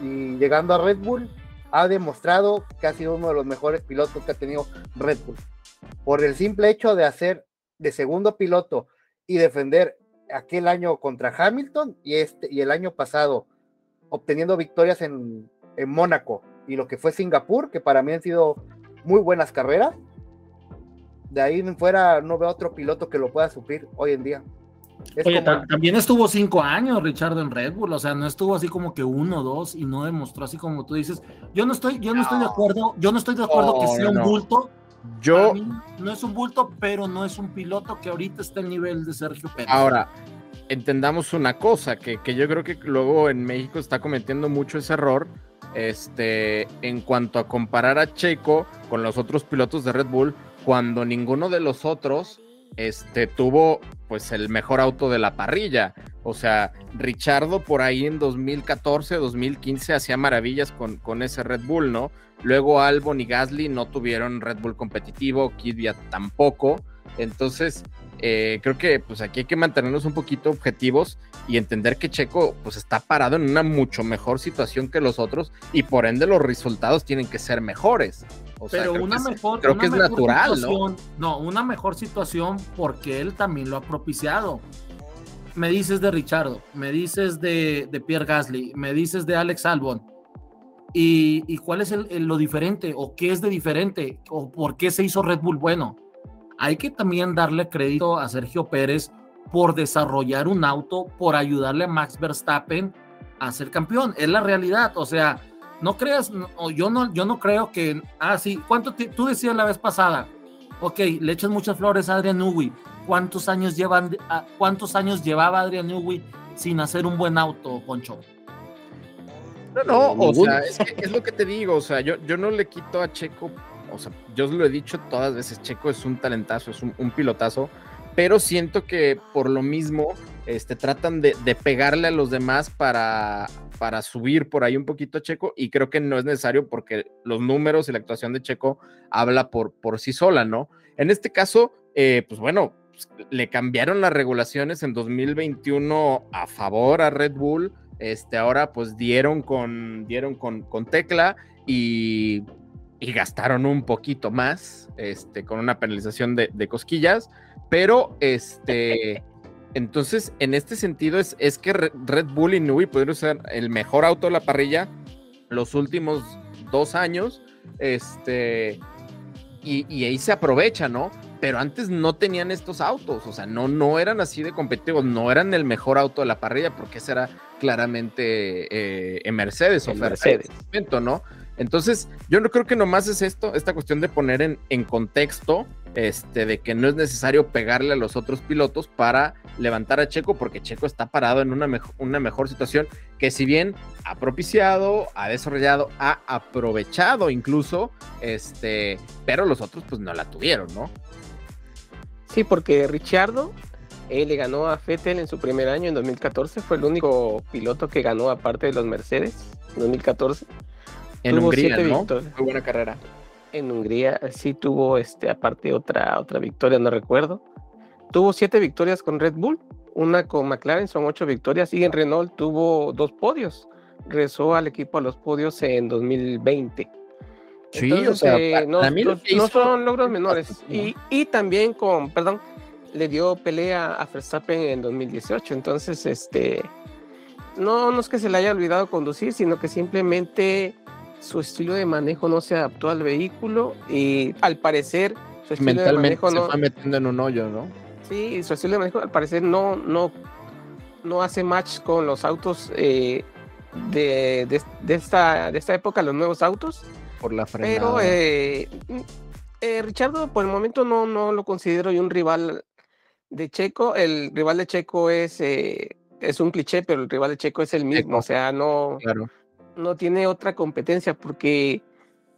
y llegando a Red Bull, ha demostrado que ha sido uno de los mejores pilotos que ha tenido Red Bull. Por el simple hecho de hacer de segundo piloto y defender aquel año contra Hamilton y, este, y el año pasado obteniendo victorias en, en Mónaco y lo que fue Singapur, que para mí han sido muy buenas carreras. De ahí fuera no veo otro piloto que lo pueda suplir hoy en día. Oye, también estuvo cinco años Richard en Red Bull, o sea, no estuvo así como que uno o dos y no demostró así como tú dices. Yo no estoy, yo no, estoy de acuerdo, yo no estoy de acuerdo que sea un bulto, yo. No es un bulto, pero no es un piloto que ahorita está el nivel de Sergio Pérez. Ahora, entendamos una cosa, que, que, yo creo que luego en México está cometiendo mucho ese error. Este, en cuanto a comparar a Checo con los otros pilotos de Red Bull, cuando ninguno de los otros este, tuvo pues el mejor auto de la parrilla. O sea, Richardo por ahí en 2014, 2015 hacía maravillas con, con ese Red Bull, ¿no? Luego Albon y Gasly no tuvieron Red Bull competitivo, Kvyat tampoco. Entonces, eh, creo que pues aquí hay que mantenernos un poquito objetivos y entender que Checo pues está parado en una mucho mejor situación que los otros y por ende los resultados tienen que ser mejores. Pero una mejor, creo que es natural, ¿no? No, una mejor situación porque él también lo ha propiciado. Me dices de Richardo, me dices de, de Pierre Gasly, me dices de Alex Albon ¿Y, cuál es lo diferente? ¿O qué es de diferente? ¿O por qué se hizo Red Bull bueno? Hay que también darle crédito a Sergio Pérez por desarrollar un auto, por ayudarle a Max Verstappen a ser campeón, es la realidad, o sea, no creas, o yo no, yo no creo que, ah, sí, ¿cuánto tú decías la vez pasada? Ok, le echan muchas flores a Adrian Newey, ¿cuántos años llevan, cuántos años llevaba Adrian Newey sin hacer un buen auto, Poncho? No, no, o sea, es, lo que te digo, o sea, yo, yo no le quito a Checo, o sea, yo lo he dicho todas veces, Checo es un talentazo, es un, un pilotazo, pero siento que por lo mismo este, tratan de, pegarle a los demás para, para subir por ahí un poquito a Checo y creo que no es necesario porque los números y la actuación de Checo habla por, por sí sola, ¿no? En este caso, eh, pues bueno, pues, le cambiaron las regulaciones en 2021 a favor a Red Bull, este, ahora pues dieron con, dieron con, con tecla y, y, gastaron un poquito más, este, con una penalización de, de cosquillas. Pero, este, entonces, en este sentido, es, es que Red Bull y Nui pudieron ser el mejor auto de la parrilla los últimos dos años, este, y, ahí se aprovecha, ¿no? Pero antes no tenían estos autos, o sea, no, no eran así de competitivos, no eran el mejor auto de la parrilla, porque ese era claramente eh, en Mercedes o Mercedes, ¿no? Entonces, yo no creo que nomás es esto, esta cuestión de poner en, en contexto este, de que no es necesario pegarle a los otros pilotos para levantar a Checo, porque Checo está parado en una, una mejor situación que si bien ha propiciado, ha desarrollado, ha aprovechado incluso, este, pero los otros pues no la tuvieron, ¿no? Sí, porque Richardo él le ganó a Fettel en su primer año, en 2014. Fue el único piloto que ganó aparte de los Mercedes, en 2014. En Hungría, ¿no? Muy buena carrera en Hungría sí tuvo, este, aparte otra, otra victoria, no recuerdo. Tuvo siete victorias con Red Bull, una con McLaren, son ocho victorias, y en Renault tuvo dos podios. Rezó al equipo a los podios en 2020. Sí, o sea, eh, no, son logros menores. Y, y, también con, perdón, le dio pelea a Verstappen en 2018. Entonces, este, no, no es que se le haya olvidado conducir, sino que simplemente su estilo de manejo no se adaptó al vehículo y al parecer su estilo de manejo se no fue metiendo en un hoyo, ¿no? Sí, su estilo de manejo al parecer no, no, no hace match con los autos eh, de, de, esta, de esta época, los nuevos autos. Por la frenada. Pero eh, eh, Richardo por el momento no, no lo considero yo un rival de Checo. El rival de Checo es, es un cliché, pero el rival de Checo es el mismo. O sea, no, claro no tiene otra competencia porque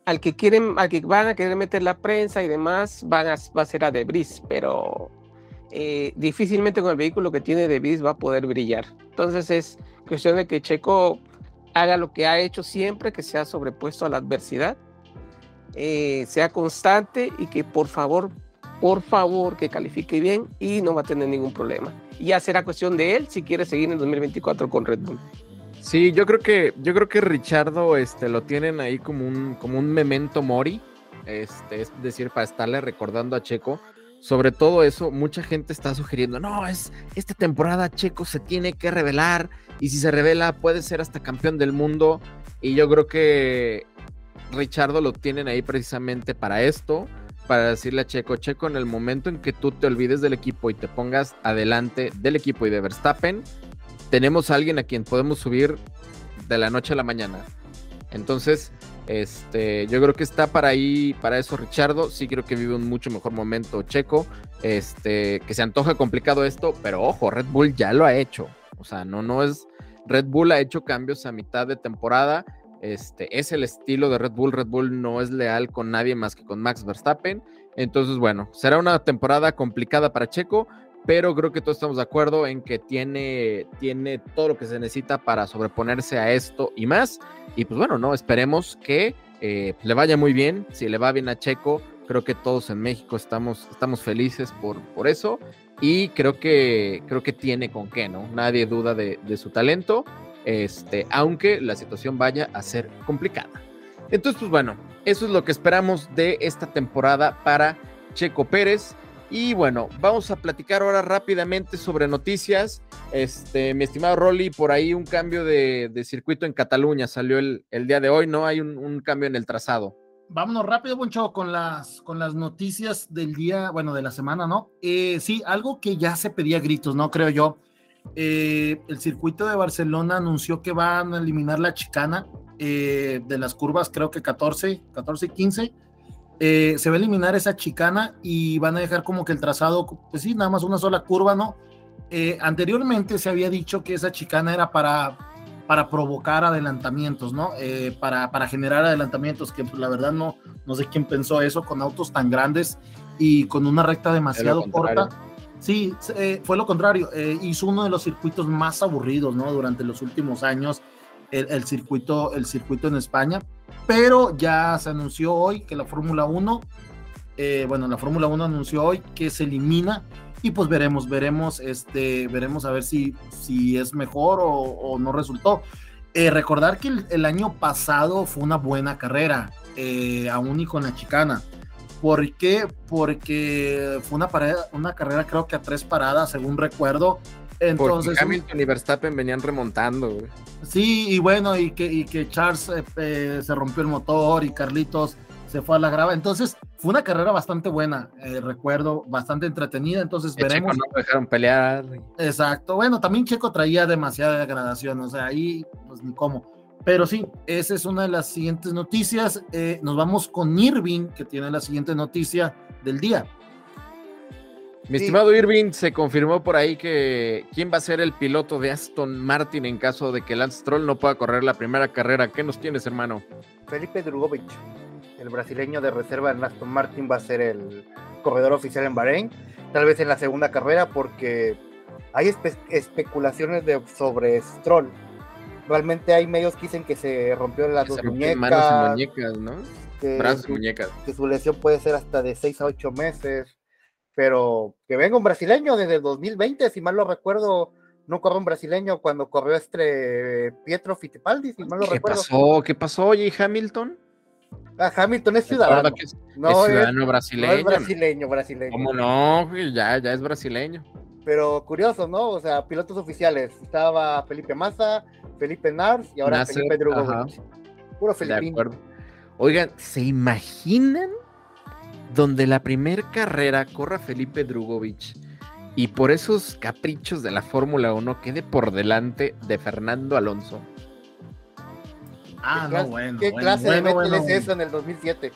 al que quieren, al que van a querer meter la prensa y demás, van a, va a ser a Debris, pero eh, difícilmente con el vehículo que tiene Debris va a poder brillar. Entonces es cuestión de que Checo haga lo que ha hecho siempre, que sea sobrepuesto a la adversidad, eh, sea constante y que por favor, por favor, que califique bien y no va a tener ningún problema. Ya será cuestión de él si quiere seguir en 2024 con Red Bull. Sí, yo creo que, yo creo que Richardo este, lo tienen ahí como un, como un memento mori, este, es decir, para estarle recordando a Checo. Sobre todo eso, mucha gente está sugiriendo, no, es esta temporada Checo se tiene que revelar y si se revela puede ser hasta campeón del mundo. Y yo creo que Richardo lo tienen ahí precisamente para esto, para decirle a Checo, Checo, en el momento en que tú te olvides del equipo y te pongas adelante del equipo y de Verstappen, tenemos a alguien a quien podemos subir de la noche a la mañana. Entonces, este, yo creo que está para ahí, para eso Richardo. Sí creo que vive un mucho mejor momento Checo. Este, que se antoja complicado esto, pero ojo, Red Bull ya lo ha hecho. O sea, no, no es. Red Bull ha hecho cambios a mitad de temporada. Este, es el estilo de Red Bull. Red Bull no es leal con nadie más que con Max Verstappen. Entonces, bueno, será una temporada complicada para Checo, pero creo que todos estamos de acuerdo en que tiene, tiene todo lo que se necesita para sobreponerse a esto y más. Y pues bueno, no, esperemos que eh, le vaya muy bien. Si le va bien a Checo, creo que todos en México estamos, estamos felices por, por eso. Y creo que, creo que tiene con qué, ¿no? Nadie duda de, de su talento, este, aunque la situación vaya a ser complicada. Entonces, pues bueno, eso es lo que esperamos de esta temporada para Checo Pérez. Y bueno, vamos a platicar ahora rápidamente sobre noticias. Este, mi estimado Rolly, por ahí un cambio de, circuito en Cataluña salió el, día de hoy, ¿no? Hay un, cambio en el trazado. Vámonos rápido, Boncho, con las, con las noticias del día, bueno, de la semana, ¿no? Eh, sí, algo que ya se pedía gritos, ¿no? Creo yo. eh, el circuito de Barcelona anunció que van a eliminar la chicana eh, de las curvas, creo que 14, 14 y 15. Eh, se va a eliminar esa chicana y van a dejar como que el trazado, pues sí, nada más una sola curva, ¿no? anteriormente se había dicho que esa chicana era para, para provocar adelantamientos, ¿no? para, para generar adelantamientos, que pues, la verdad no, no sé quién pensó eso con autos tan grandes y con una recta demasiado corta Sí, eh, fue lo contrario. Eh, hizo uno de los circuitos más aburridos, ¿no? Durante los últimos años, el, circuito, el circuito en España. Pero ya se anunció hoy que la Fórmula 1, eh, bueno, la Fórmula 1 anunció hoy que se elimina y pues veremos, veremos, este, veremos a ver si, si es mejor o, no resultó. recordar que el, año pasado fue una buena carrera, aún y con la chicana. ¿Por qué? Porque fue una, una carrera creo que a tres paradas, según recuerdo. Entonces, Porque Hamilton y Verstappen venían remontando. Sí, y bueno, y que, y que Charles eh, eh, se rompió el motor y Carlitos se fue a la grava. Entonces, fue una carrera bastante buena, eh, recuerdo, bastante entretenida. Entonces, veremos. Checo no dejaron pelear. Exacto. Bueno, también Checo traía demasiada degradación, o sea, ahí, pues ni cómo. Pero sí, esa es una de las siguientes noticias. Eh, nos vamos con Irving, que tiene la siguiente noticia del día. Mi estimado Irving, se confirmó por ahí que quién va a ser el piloto de Aston Martin en caso de que Lance Stroll no pueda correr la primera carrera. ¿Qué nos tienes, hermano? Felipe Drugovic, el brasileño de reserva en Aston Martin, va a ser el corredor oficial en Bahrein, tal vez en la segunda carrera, porque hay especulaciones de, sobre Stroll Realmente hay medios que dicen que se rompió las dos muñecas. Manos muñecas, ¿no? Que, Brazos y muñecas. Que su lesión puede ser hasta de 6 a 8 meses. Pero que venga un brasileño desde el 2020, si mal lo recuerdo, no corrió un brasileño cuando corrió este Pietro Fittipaldi, si mal lo ¿Qué recuerdo. Pasó? ¿Qué pasó, oye, Hamilton? Ah, Hamilton es ciudadano. Es, no, es ciudadano brasileño. No es brasileño, brasileño. ¿Cómo no? Ya, ya es brasileño. Pero curioso, ¿no? O sea, pilotos oficiales. Estaba Felipe Massa, Felipe Nars y ahora Felipe Drugovich. Puro Felipín. Oigan, ¿se imaginan donde la primera carrera corra Felipe Drugovich y por esos caprichos de la Fórmula 1 quede por delante de Fernando Alonso? Ah, no, bueno. ¿Qué clase de bueno, es eso en el 2007?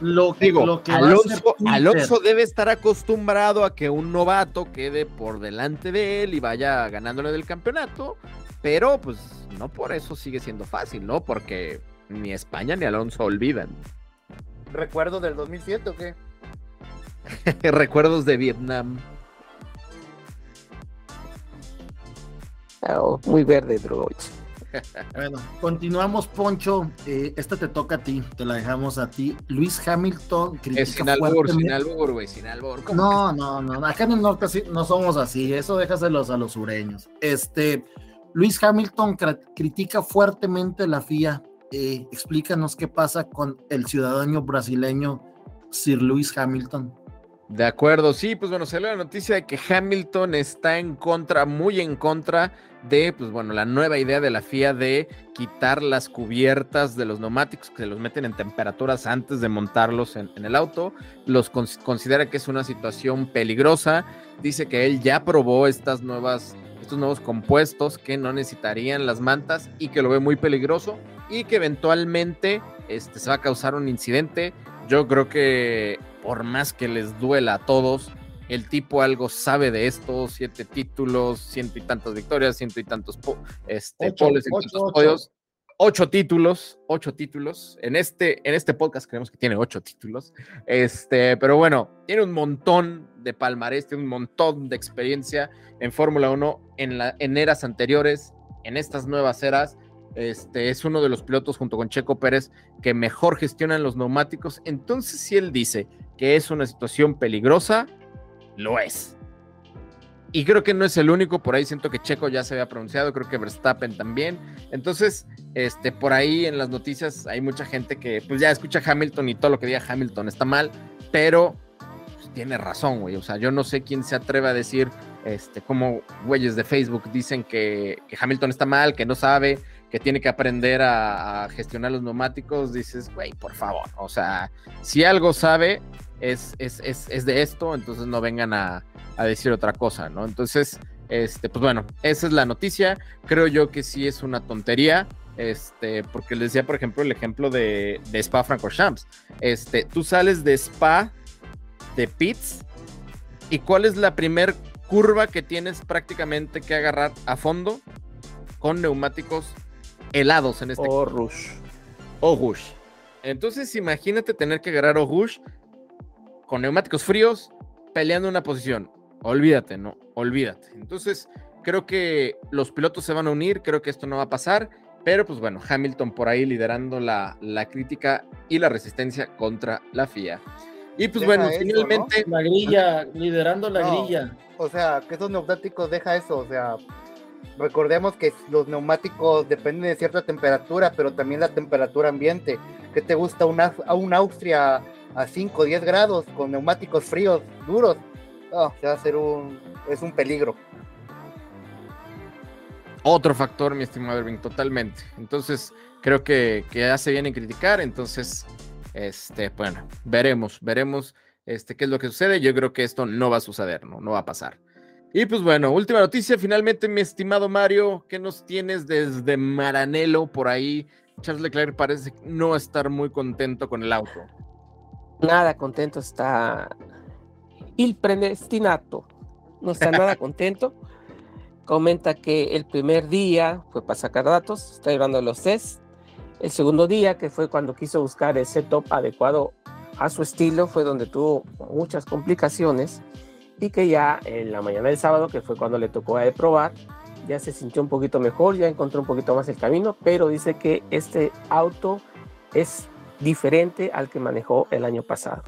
Lo que, Digo, lo que Alonso, Alonso debe estar acostumbrado a que un novato quede por delante de él y vaya ganándole del campeonato, pero pues no por eso sigue siendo fácil, ¿no? Porque ni España ni Alonso olvidan. ¿Recuerdos del 2007 o qué? Recuerdos de Vietnam. Oh, muy verde, Drogovic. bueno, continuamos, Poncho. Eh, esta te toca a ti, te la dejamos a ti. Luis Hamilton critica es sin albur, sin albur, güey, sin albur. No, no, no, acá en el norte no somos así, eso déjaselos a los sureños. Este, Luis Hamilton critica fuertemente la FIA. Eh, explícanos qué pasa con el ciudadano brasileño Sir Luis Hamilton. De acuerdo, sí, pues bueno, salió la noticia de que Hamilton está en contra, muy en contra de, pues bueno, la nueva idea de la FIA de quitar las cubiertas de los neumáticos que se los meten en temperaturas antes de montarlos en, el auto. Los considera que es una situación peligrosa. Dice que él ya probó estas nuevas, estos nuevos compuestos que no necesitarían las mantas y que lo ve muy peligroso y que eventualmente este, se va a causar un incidente. Yo creo que por más que les duela a todos, el tipo algo sabe de esto, siete títulos, ciento y tantas victorias, ciento y tantos este, ocho, y tantos podios. Ocho títulos, ocho títulos. En este, en este podcast creemos que tiene ocho títulos. Este, pero bueno, tiene un montón de palmarés, tiene un montón de experiencia en Fórmula 1 en, la, en eras anteriores, en estas nuevas eras. Este, es uno de los pilotos junto con Checo Pérez que mejor gestionan los neumáticos. Entonces, si él dice que es una situación peligrosa, lo es. Y creo que no es el único, por ahí siento que Checo ya se había pronunciado, creo que Verstappen también. Entonces, este, por ahí en las noticias hay mucha gente que pues ya escucha Hamilton y todo lo que diga Hamilton está mal, pero pues, tiene razón, güey. O sea, yo no sé quién se atreve a decir, este, como güeyes de Facebook dicen que, que Hamilton está mal, que no sabe, que tiene que aprender a, gestionar los neumáticos, dices, güey, por favor, o sea, si algo sabe es, es, es, es de esto, entonces no vengan a, a, decir otra cosa, ¿no? Entonces, Este, pues bueno, esa es la noticia. Creo yo que sí es una tontería. Este, porque les decía, por ejemplo, el ejemplo de, de Spa Francorchamps. Este, tú sales de Spa de pits y cuál es la primer curva que tienes prácticamente que agarrar a fondo con neumáticos helados en este O Rush. o Rush. Entonces imagínate tener que agarrar o Rush con neumáticos fríos peleando una posición. Olvídate, no, olvídate. Entonces creo que los pilotos se van a unir, creo que esto no va a pasar, pero pues bueno, Hamilton por ahí liderando la, la crítica y la resistencia contra la FIA. Y pues Deja bueno, eso, finalmente... La grilla, liderando la No. grilla. O sea, que esos neumáticos deja eso, o sea, recordemos que los neumáticos dependen de cierta temperatura, pero también la temperatura ambiente. ¿Qué te gusta una, a un Austria a 5 o 10 grados con neumáticos fríos, duros? Se va a hacer un, es un peligro. Otro factor, mi estimado Irving, totalmente. Entonces, creo que, que ya se viene a criticar. Entonces, este, bueno, veremos, veremos este, qué es lo que sucede. Yo creo que esto no va a suceder, no, no va a pasar. Y pues bueno, última noticia, finalmente, mi estimado Mario, ¿qué nos tienes desde Maranello por ahí? Charles Leclerc parece no estar muy contento con el auto. Nada contento está il predestinato. No está nada contento. Comenta que el primer día fue para sacar datos, está llevando los test. El segundo día, que fue cuando quiso buscar el setup adecuado a su estilo, fue donde tuvo muchas complicaciones y que ya en la mañana del sábado, que fue cuando le tocó a él probar, ya se sintió un poquito mejor, ya encontró un poquito más el camino, pero dice que este auto es diferente al que manejó el año pasado.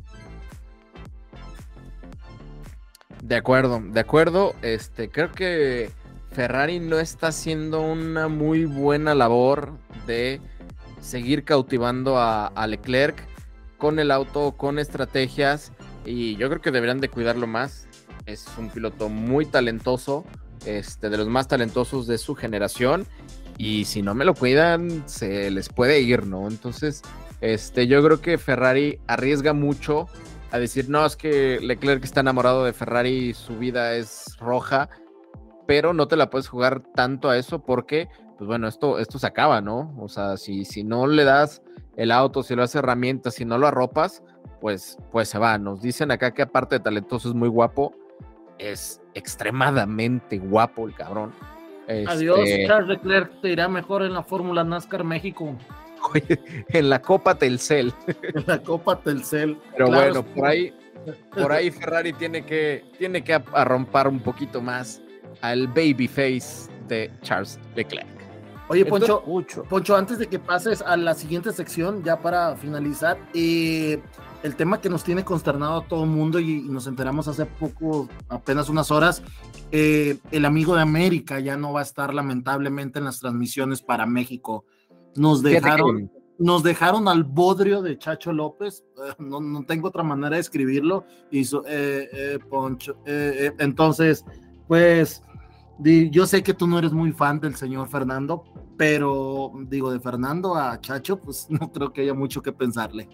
De acuerdo, de acuerdo. Este, creo que Ferrari no está haciendo una muy buena labor de seguir cautivando a, a Leclerc con el auto, con estrategias. Y yo creo que deberían de cuidarlo más. Es un piloto muy talentoso, este, de los más talentosos de su generación. Y si no me lo cuidan, se les puede ir, ¿no? Entonces, este, yo creo que Ferrari arriesga mucho a decir, no, es que Leclerc está enamorado de Ferrari su vida es roja, pero no te la puedes jugar tanto a eso porque, pues bueno, esto, esto se acaba, ¿no? O sea, si, si no le das el auto, si lo haces herramientas, si no lo arropas, pues, pues se va. Nos dicen acá que aparte de talentoso es muy guapo, es extremadamente guapo el cabrón. Adiós, Este, Charles Leclerc, te irá mejor en la Fórmula NASCAR México, en la Copa Telcel. en la Copa Telcel. Pero Claro, bueno, por ahí, por ahí Ferrari tiene que, tiene que arrompar un poquito más al babyface de Charles Leclerc. Oye, Poncho. Poncho, antes de que pases a la siguiente sección, ya para finalizar, eh, el tema que nos tiene consternado a todo el mundo y, y nos enteramos hace poco, apenas unas horas, eh, el amigo de América ya no va a estar lamentablemente en las transmisiones para México. Nos dejaron, nos dejaron al bodrio de Chacho López, eh, no, no tengo otra manera de escribirlo, hizo eh, Poncho. entonces, pues yo sé que tú no eres muy fan del señor Fernando, pero digo, de Fernando a Chacho, pues no creo que haya mucho que pensarle.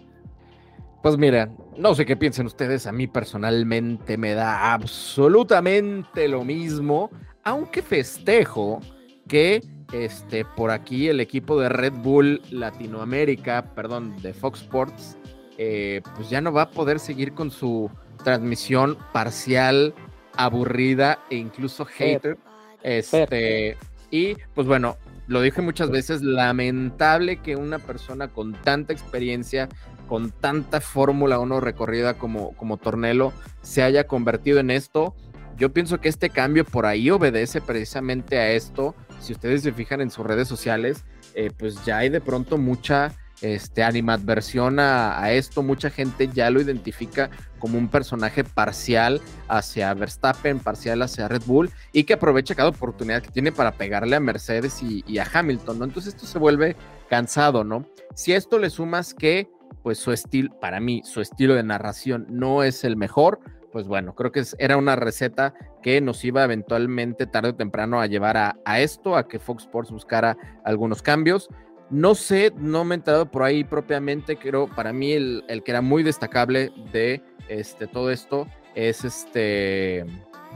Pues mira, no sé qué piensen ustedes, a mí personalmente me da absolutamente lo mismo, aunque festejo que este, por aquí el equipo de Red Bull Latinoamérica, perdón, de Fox Sports, eh, pues ya no va a poder seguir con su transmisión parcial, aburrida e incluso hater. Este, y pues bueno, lo dije muchas veces, lamentable que una persona con tanta experiencia, con tanta Fórmula 1 recorrida como, como Tornelo, se haya convertido en esto. Yo pienso que este cambio por ahí obedece precisamente a esto. Si ustedes se fijan en sus redes sociales, eh, pues ya hay de pronto mucha este, animadversión a, esto. Mucha gente ya lo identifica como un personaje parcial hacia Verstappen, parcial hacia Red Bull y que aprovecha cada oportunidad que tiene para pegarle a Mercedes y, a Hamilton, ¿no? Entonces esto se vuelve cansado, ¿no? Si esto le sumas que, pues su estilo, para mí, su estilo de narración no es el mejor, pues bueno, creo que era una receta que nos iba eventualmente tarde o temprano a llevar a, a esto, a que Fox Sports buscara algunos cambios. No sé, no me he enterado por ahí propiamente, creo, para mí el, el que era muy destacable de este, todo esto es este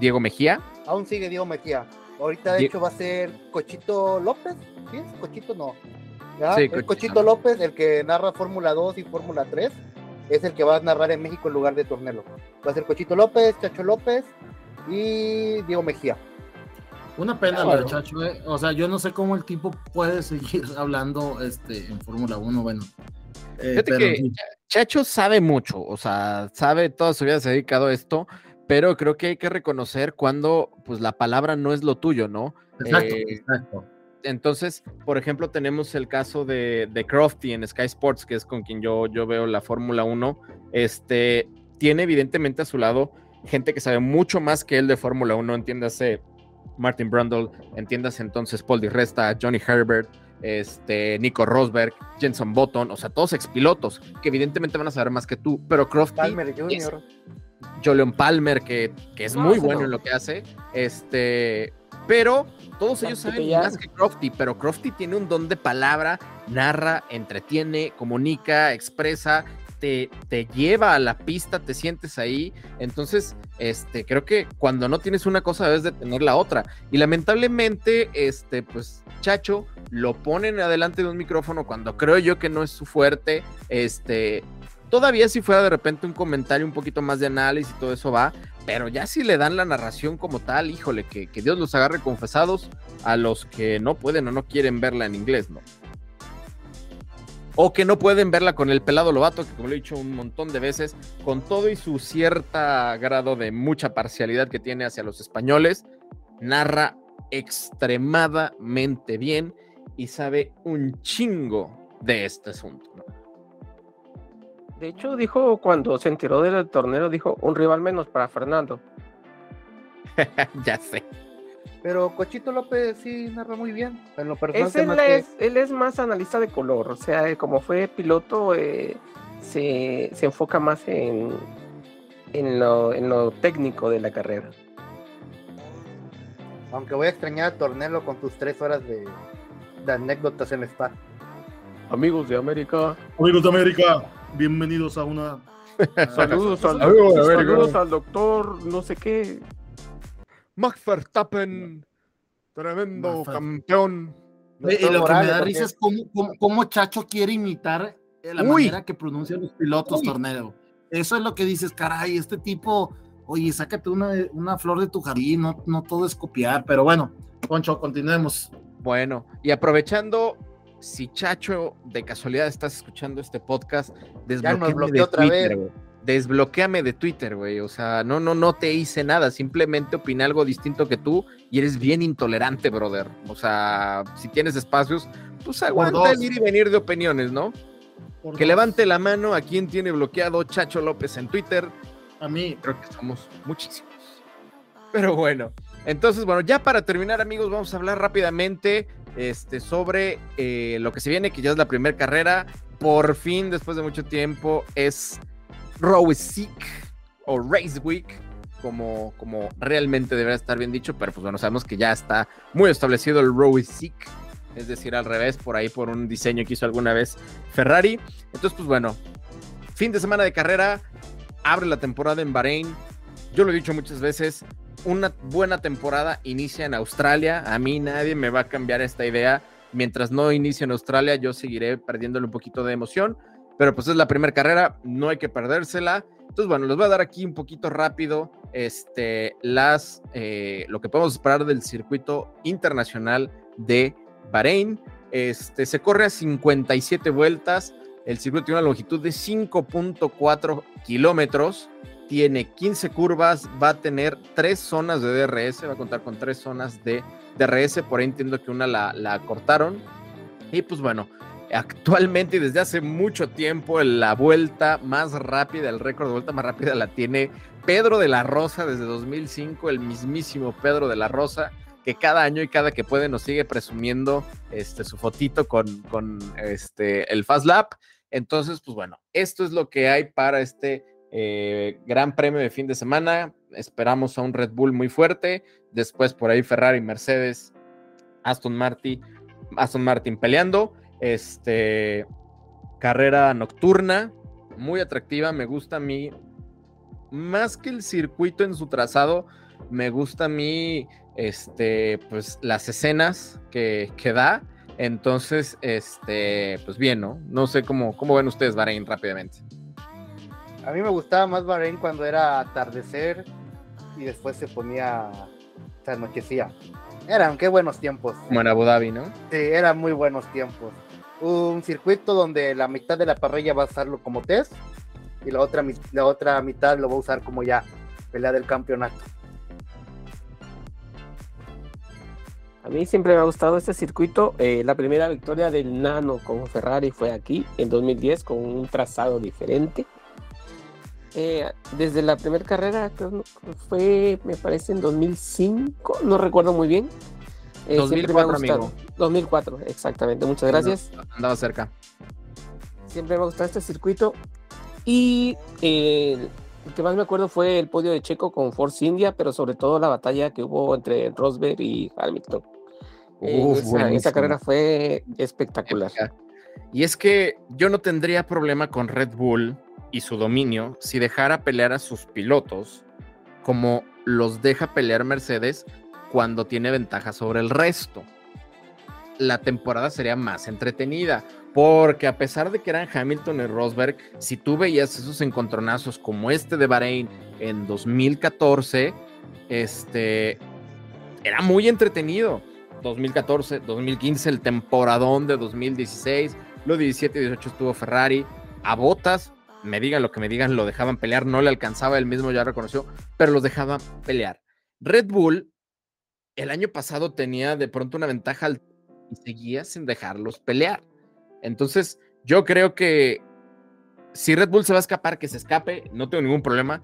Diego Mejía. Aún sigue Diego Mejía. Ahorita, de Die- hecho, va a ser Cochito López. ¿Sí? Cochito no. ¿Ya? Sí, el Cochito. López, el que narra Fórmula 2 y Fórmula 3, es el que va a narrar en México en lugar de Tornelo. Va a ser Cochito López, Chacho López y Diego Mejía. Una pena Ah, bueno. Chacho, eh. O sea, yo no sé cómo el tipo puede seguir hablando este, en Fórmula 1, bueno. Eh, Fíjate pero que sí. Chacho sabe mucho, o sea, sabe toda su vida se ha dedicado a esto, pero creo que hay que reconocer cuando pues la palabra no es lo tuyo, ¿no? Exacto, eh, exacto. Entonces, por ejemplo, tenemos el caso de, de Crofty en Sky Sports, que es con quien yo, yo veo la Fórmula 1. Este tiene evidentemente a su lado gente que sabe mucho más que él de Fórmula 1, entiéndase Martin Brundle, entiéndase entonces Paul Di Resta, Johnny Herbert, este, Nico Rosberg, Jenson Button, o sea, todos expilotos que evidentemente van a saber más que tú, pero Crofty, Palmer Jr. Julian Palmer, que, que es No, muy bueno no. en lo que hace, este, pero todos ellos saben más que Crofty, pero Crofty tiene un don de palabra, narra, entretiene, comunica, expresa, te, te lleva a la pista, te sientes ahí, entonces, este, creo que cuando no tienes una cosa debes de tener la otra, y lamentablemente, este, pues, Chacho lo ponen adelante de un micrófono cuando creo yo que no es su fuerte, este, Todavía si fuera de repente un comentario un poquito más de análisis y todo eso va, pero ya si le dan la narración como tal, híjole, que, que Dios los agarre confesados a los que no pueden o no quieren verla en inglés, ¿no? O que no pueden verla con el pelado lobato, que como lo he dicho un montón de veces, con todo y su cierta grado de mucha parcialidad que tiene hacia los españoles, narra extremadamente bien y sabe un chingo de este asunto, ¿no? De hecho, dijo cuando se enteró del torneo, dijo un rival menos para Fernando. ya sé. Pero Cochito López sí narra muy bien. En lo personal, Es él, es, él es más analista de color, o sea, como fue piloto, eh, se, se enfoca más en, en, lo, en lo técnico de la carrera. Aunque voy a extrañar a Tornelo con tus tres horas de, de anécdotas en el spa. Amigos de América, Amigos de América, bienvenidos a una. saludos al, saludos al doctor, no sé qué. Max Verstappen, tremendo Max campeón. Y lo que me da risa es cómo, cómo- cómo Chacho quiere imitar eh, la Uy. manera que pronuncian los pilotos Uy. torneo. Eso es lo que dices, caray, este tipo, oye, sácate una, una flor de tu jardín, no, no todo es copiar, pero bueno, Poncho, continuemos. Bueno, y aprovechando, si Chacho de casualidad estás escuchando este podcast, desbloqueame de otra Twitter, vez. Desbloqueame de Twitter, güey. O sea, no, no, no te hice nada. Simplemente opiné algo distinto que tú y eres bien intolerante, brother. O sea, si tienes espacios, pues aguanta el ir y venir de opiniones, ¿no? Por Que dos. levante la mano a quien tiene bloqueado Chacho López en Twitter. A mí, creo que somos muchísimos. Pero bueno, entonces, bueno, ya para terminar, amigos, vamos a hablar rápidamente este, sobre eh, lo que se viene, que ya es la primera carrera. Por fin, después de mucho tiempo, es Race Week o Race Week, como, como realmente debería estar bien dicho, pero pues bueno, sabemos que ya está muy establecido el Race Week, es decir, al revés, por ahí por un diseño que hizo alguna vez Ferrari. Entonces, pues bueno, fin de semana de carrera, abre la temporada en Bahrein. Yo lo he dicho muchas veces, una buena temporada inicia en Australia. A mí nadie me va a cambiar esta idea. Mientras no inicie en Australia, yo seguiré perdiéndole un poquito de emoción. Pero pues es la primera carrera, no hay que perdérsela. Entonces, bueno, les voy a dar aquí un poquito rápido este, las, eh, lo que podemos esperar del circuito internacional de Bahrein. Este, se corre a 57 vueltas. El circuito tiene una longitud de 5.4 kilómetros. Tiene 15 curvas. Va a tener tres zonas de DRS. Va a contar con tres zonas de DRS. Por ahí entiendo que una la, la cortaron. Y pues bueno, actualmente y desde hace mucho tiempo la vuelta más rápida, el récord de vuelta más rápida la tiene Pedro de la Rosa desde 2005, el mismísimo Pedro de la Rosa, que cada año y cada que puede nos sigue presumiendo este, su fotito con, con este, el Fast Lap. Entonces, pues bueno, esto es lo que hay para este eh, gran premio de fin de semana. Esperamos a un Red Bull muy fuerte. Después por ahí Ferrari, Mercedes, Aston Martin, Aston Martin peleando. Este carrera nocturna, muy atractiva. Me gusta a mí más que el circuito en su trazado. me gusta a mí, este, pues las escenas que, que da. Entonces, este, pues bien, ¿no? No sé cómo, cómo ven ustedes Bahrein rápidamente. A mí me gustaba más Bahrein cuando era atardecer y después se ponía, se anochecía. Eran qué buenos tiempos. Como en Abu Dhabi, ¿no? Sí, eran muy buenos tiempos. Un circuito donde la mitad de la parrilla va a usarlo como test y la otra, la otra mitad lo va a usar como ya pelea del campeonato. A mí siempre me ha gustado este circuito. Eh, la primera victoria del Nano con Ferrari fue aquí en 2010 con un trazado diferente. Eh, desde la primera carrera, creo fue, me parece, en 2005, no recuerdo muy bien. Eh, 2004, amigo. 2004, exactamente. Muchas gracias. Andaba cerca. Siempre me ha gustado este circuito. Y eh, el que más me acuerdo fue el podio de Checo con Force India, pero sobre todo la batalla que hubo entre Rosberg y Hamilton. Eh, Uf, esa, esa, carrera fue espectacular. Y es que yo no tendría problema con Red Bull y su dominio si dejara pelear a sus pilotos como los deja pelear Mercedes cuando tiene ventaja sobre el resto. La temporada sería más entretenida, porque a pesar de que eran Hamilton y Rosberg, si tú veías esos encontronazos como este de Bahrein en 2014, este era muy entretenido. 2014, 2015, el temporadón de 2016, lo 17 y 18 estuvo Ferrari, a Botas, me digan lo que me digan, lo dejaban pelear, no le alcanzaba, él mismo ya reconoció, pero los dejaban pelear. Red Bull el año pasado tenía de pronto una ventaja y seguía sin dejarlos pelear. Entonces, yo creo que si Red Bull se va a escapar, que se escape, no tengo ningún problema,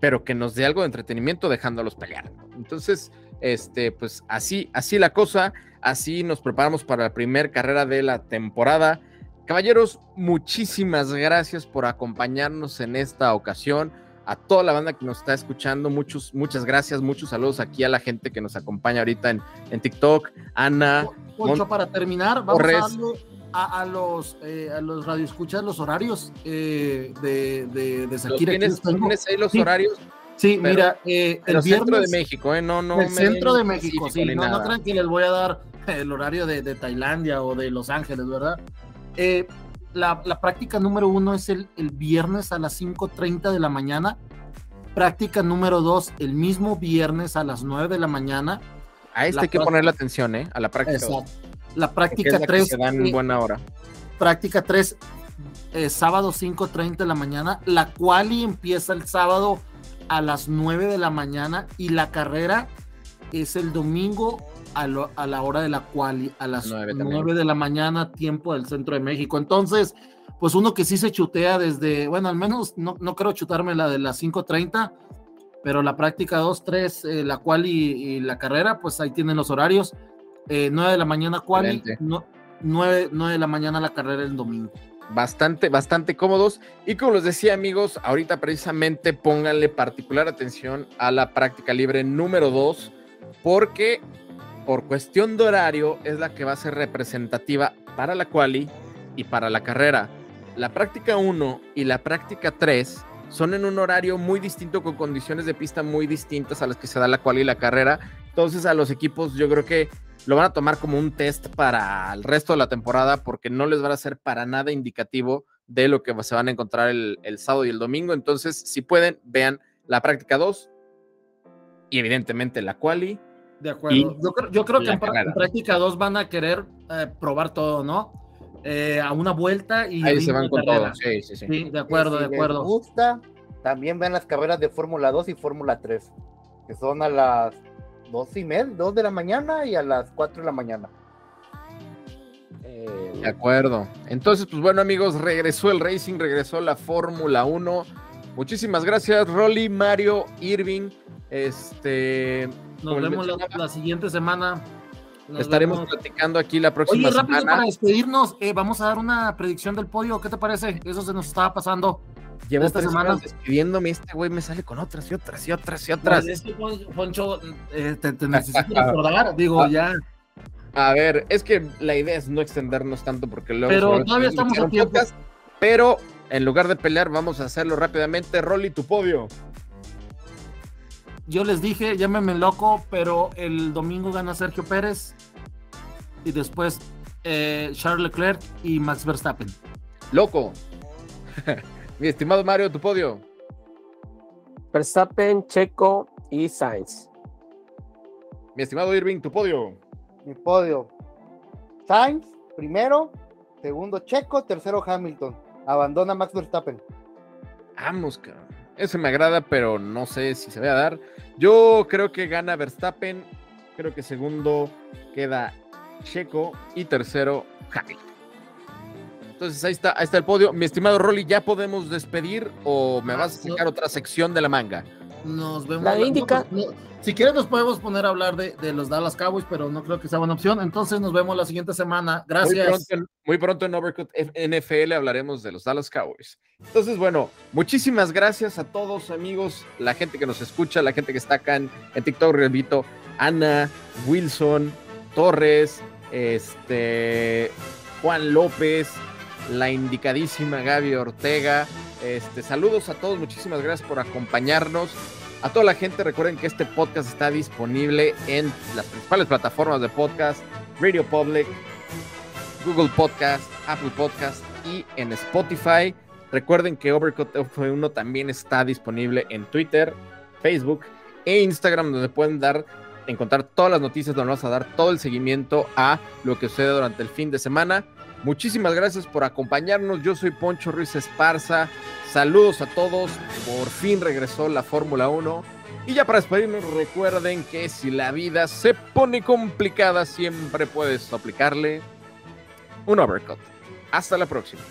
pero que nos dé algo de entretenimiento dejándolos pelear. Entonces, este, pues así, así la cosa, así nos preparamos para la primera carrera de la temporada. Caballeros, muchísimas gracias por acompañarnos en esta ocasión. A toda la banda que nos está escuchando, muchos, muchas gracias, muchos saludos aquí a la gente que nos acompaña ahorita en, en TikTok. Ana. Poncho, para terminar, vamos Torres. a darle a, a, los, eh, a los radioescuchas los horarios eh, de, de, de Shakira. ¿Tienes, ¿Tienes, ahí los sí. horarios? Sí, pero, mira, eh, el, el centro de México, ¿eh? No, no. El centro de México, sí. No, no crean que les voy a dar el horario de, de Tailandia o de Los Ángeles, ¿verdad? Eh, la, la, práctica número uno es el, el viernes a las 5.30 de la mañana. Práctica número dos, el mismo viernes a las 9 de la mañana. A este la hay que ponerle atención, ¿eh? A la práctica. Exacto. La práctica 3. Se dan buena hora. Práctica 3, eh, sábado 5.30 de la mañana. La quali empieza el sábado a las 9 de la mañana y la carrera es el domingo a, lo, a la hora de la quali, a las 9, 9, de la mañana, tiempo del centro de México. Entonces, pues uno que sí se chutea desde, bueno, al menos no, no creo chutarme la de las 5.30, pero la práctica 2, 3, eh, la quali y, y, la carrera, pues ahí tienen los horarios. Eh, 9 de la mañana quali, no, 9, 9 de la mañana la carrera el domingo bastante, bastante cómodos. Y como les decía, amigos, ahorita precisamente pónganle particular atención a la práctica libre número 2, porque por cuestión de horario es la que va a ser representativa para la quali y para la carrera. La práctica 1 y la práctica 3 son en un horario muy distinto con condiciones de pista muy distintas a las que se da la quali y la carrera. Entonces a los equipos yo creo que lo van a tomar como un test para el resto de la temporada porque no les van a ser para nada indicativo de lo que se van a encontrar el, el sábado y el domingo. Entonces, si pueden, vean la práctica 2 y evidentemente la quali. De acuerdo. Yo creo, yo creo que en, en, práctica 2 van a querer eh, probar todo, ¿no? Eh, a una vuelta y ahí se van con todo. Sí, sí, sí. sí, de acuerdo, si de acuerdo. Les gusta, también vean las carreras de Fórmula 2 y Fórmula 3, que son a las dos y media, dos de la mañana y a las cuatro de la mañana. Eh, de acuerdo. Entonces, pues bueno, amigos, regresó el Racing, regresó la Fórmula 1. Muchísimas gracias, Rolly, Mario, Irving. Este. Nos vemos la, la, siguiente semana. Nos Estaremos vemos. platicando aquí la próxima Oye, rápido semana. para despedirnos, eh, vamos a dar una predicción del podio. ¿Qué te parece? Eso se nos estaba pasando. Llevo esta semana despidiéndome, este güey me sale con otras y otras y otras y otras. Pues es que, Poncho, eh, te, te, necesito recordar, digo, Ah. ya. A ver, es que la idea es no extendernos tanto porque luego. Pero todavía estamos a tiempo. Podcast, pero en lugar de pelear, vamos a hacerlo rápidamente. Rolly, tu podio. yo les dije, llámenme loco, pero el domingo gana Sergio Pérez y después eh, Charles Leclerc y Max Verstappen. Loco. Mi estimado Mario, tu podio. Verstappen, Checo y Sainz. Mi estimado Irving, tu podio. Mi podio. Sainz, primero. Segundo, Checo. Tercero, Hamilton. Abandona Max Verstappen. Vamos, cabrón. Ese me agrada, pero no sé si se va a dar. Yo creo que gana Verstappen. Creo que segundo queda Checo. Y tercero, Hamilton. Entonces ahí está, ahí está el podio. Mi estimado Rolly, ¿ya podemos despedir o me vas a sacar otra sección de la manga? Nos vemos. La indica. no, si quieres nos podemos poner a hablar de, de, los Dallas Cowboys, pero no creo que sea buena opción. Entonces nos vemos la siguiente semana. Gracias. Muy pronto, muy pronto en Overcut NFL hablaremos de los Dallas Cowboys. Entonces, bueno, muchísimas gracias a todos amigos, la gente que nos escucha, la gente que está acá en, en TikTok, repito, Ana, Wilson, Torres, este, Juan López, la indicadísima Gaby Ortega. Este, saludos a todos, muchísimas gracias por acompañarnos. A toda la gente, recuerden que este podcast está disponible en las principales plataformas de podcast, Radio Public, Google Podcast, Apple Podcast y en Spotify. Recuerden que Overcut F1 también está disponible en Twitter, Facebook e Instagram, donde pueden dar, encontrar todas las noticias, donde vamos a dar todo el seguimiento a lo que sucede durante el fin de semana. Muchísimas gracias por acompañarnos. Yo soy Poncho Ruiz Esparza. Saludos a todos. Por fin regresó la Fórmula 1. Y ya para despedirnos, recuerden que si la vida se pone complicada, siempre puedes aplicarle un overcut. Hasta la próxima.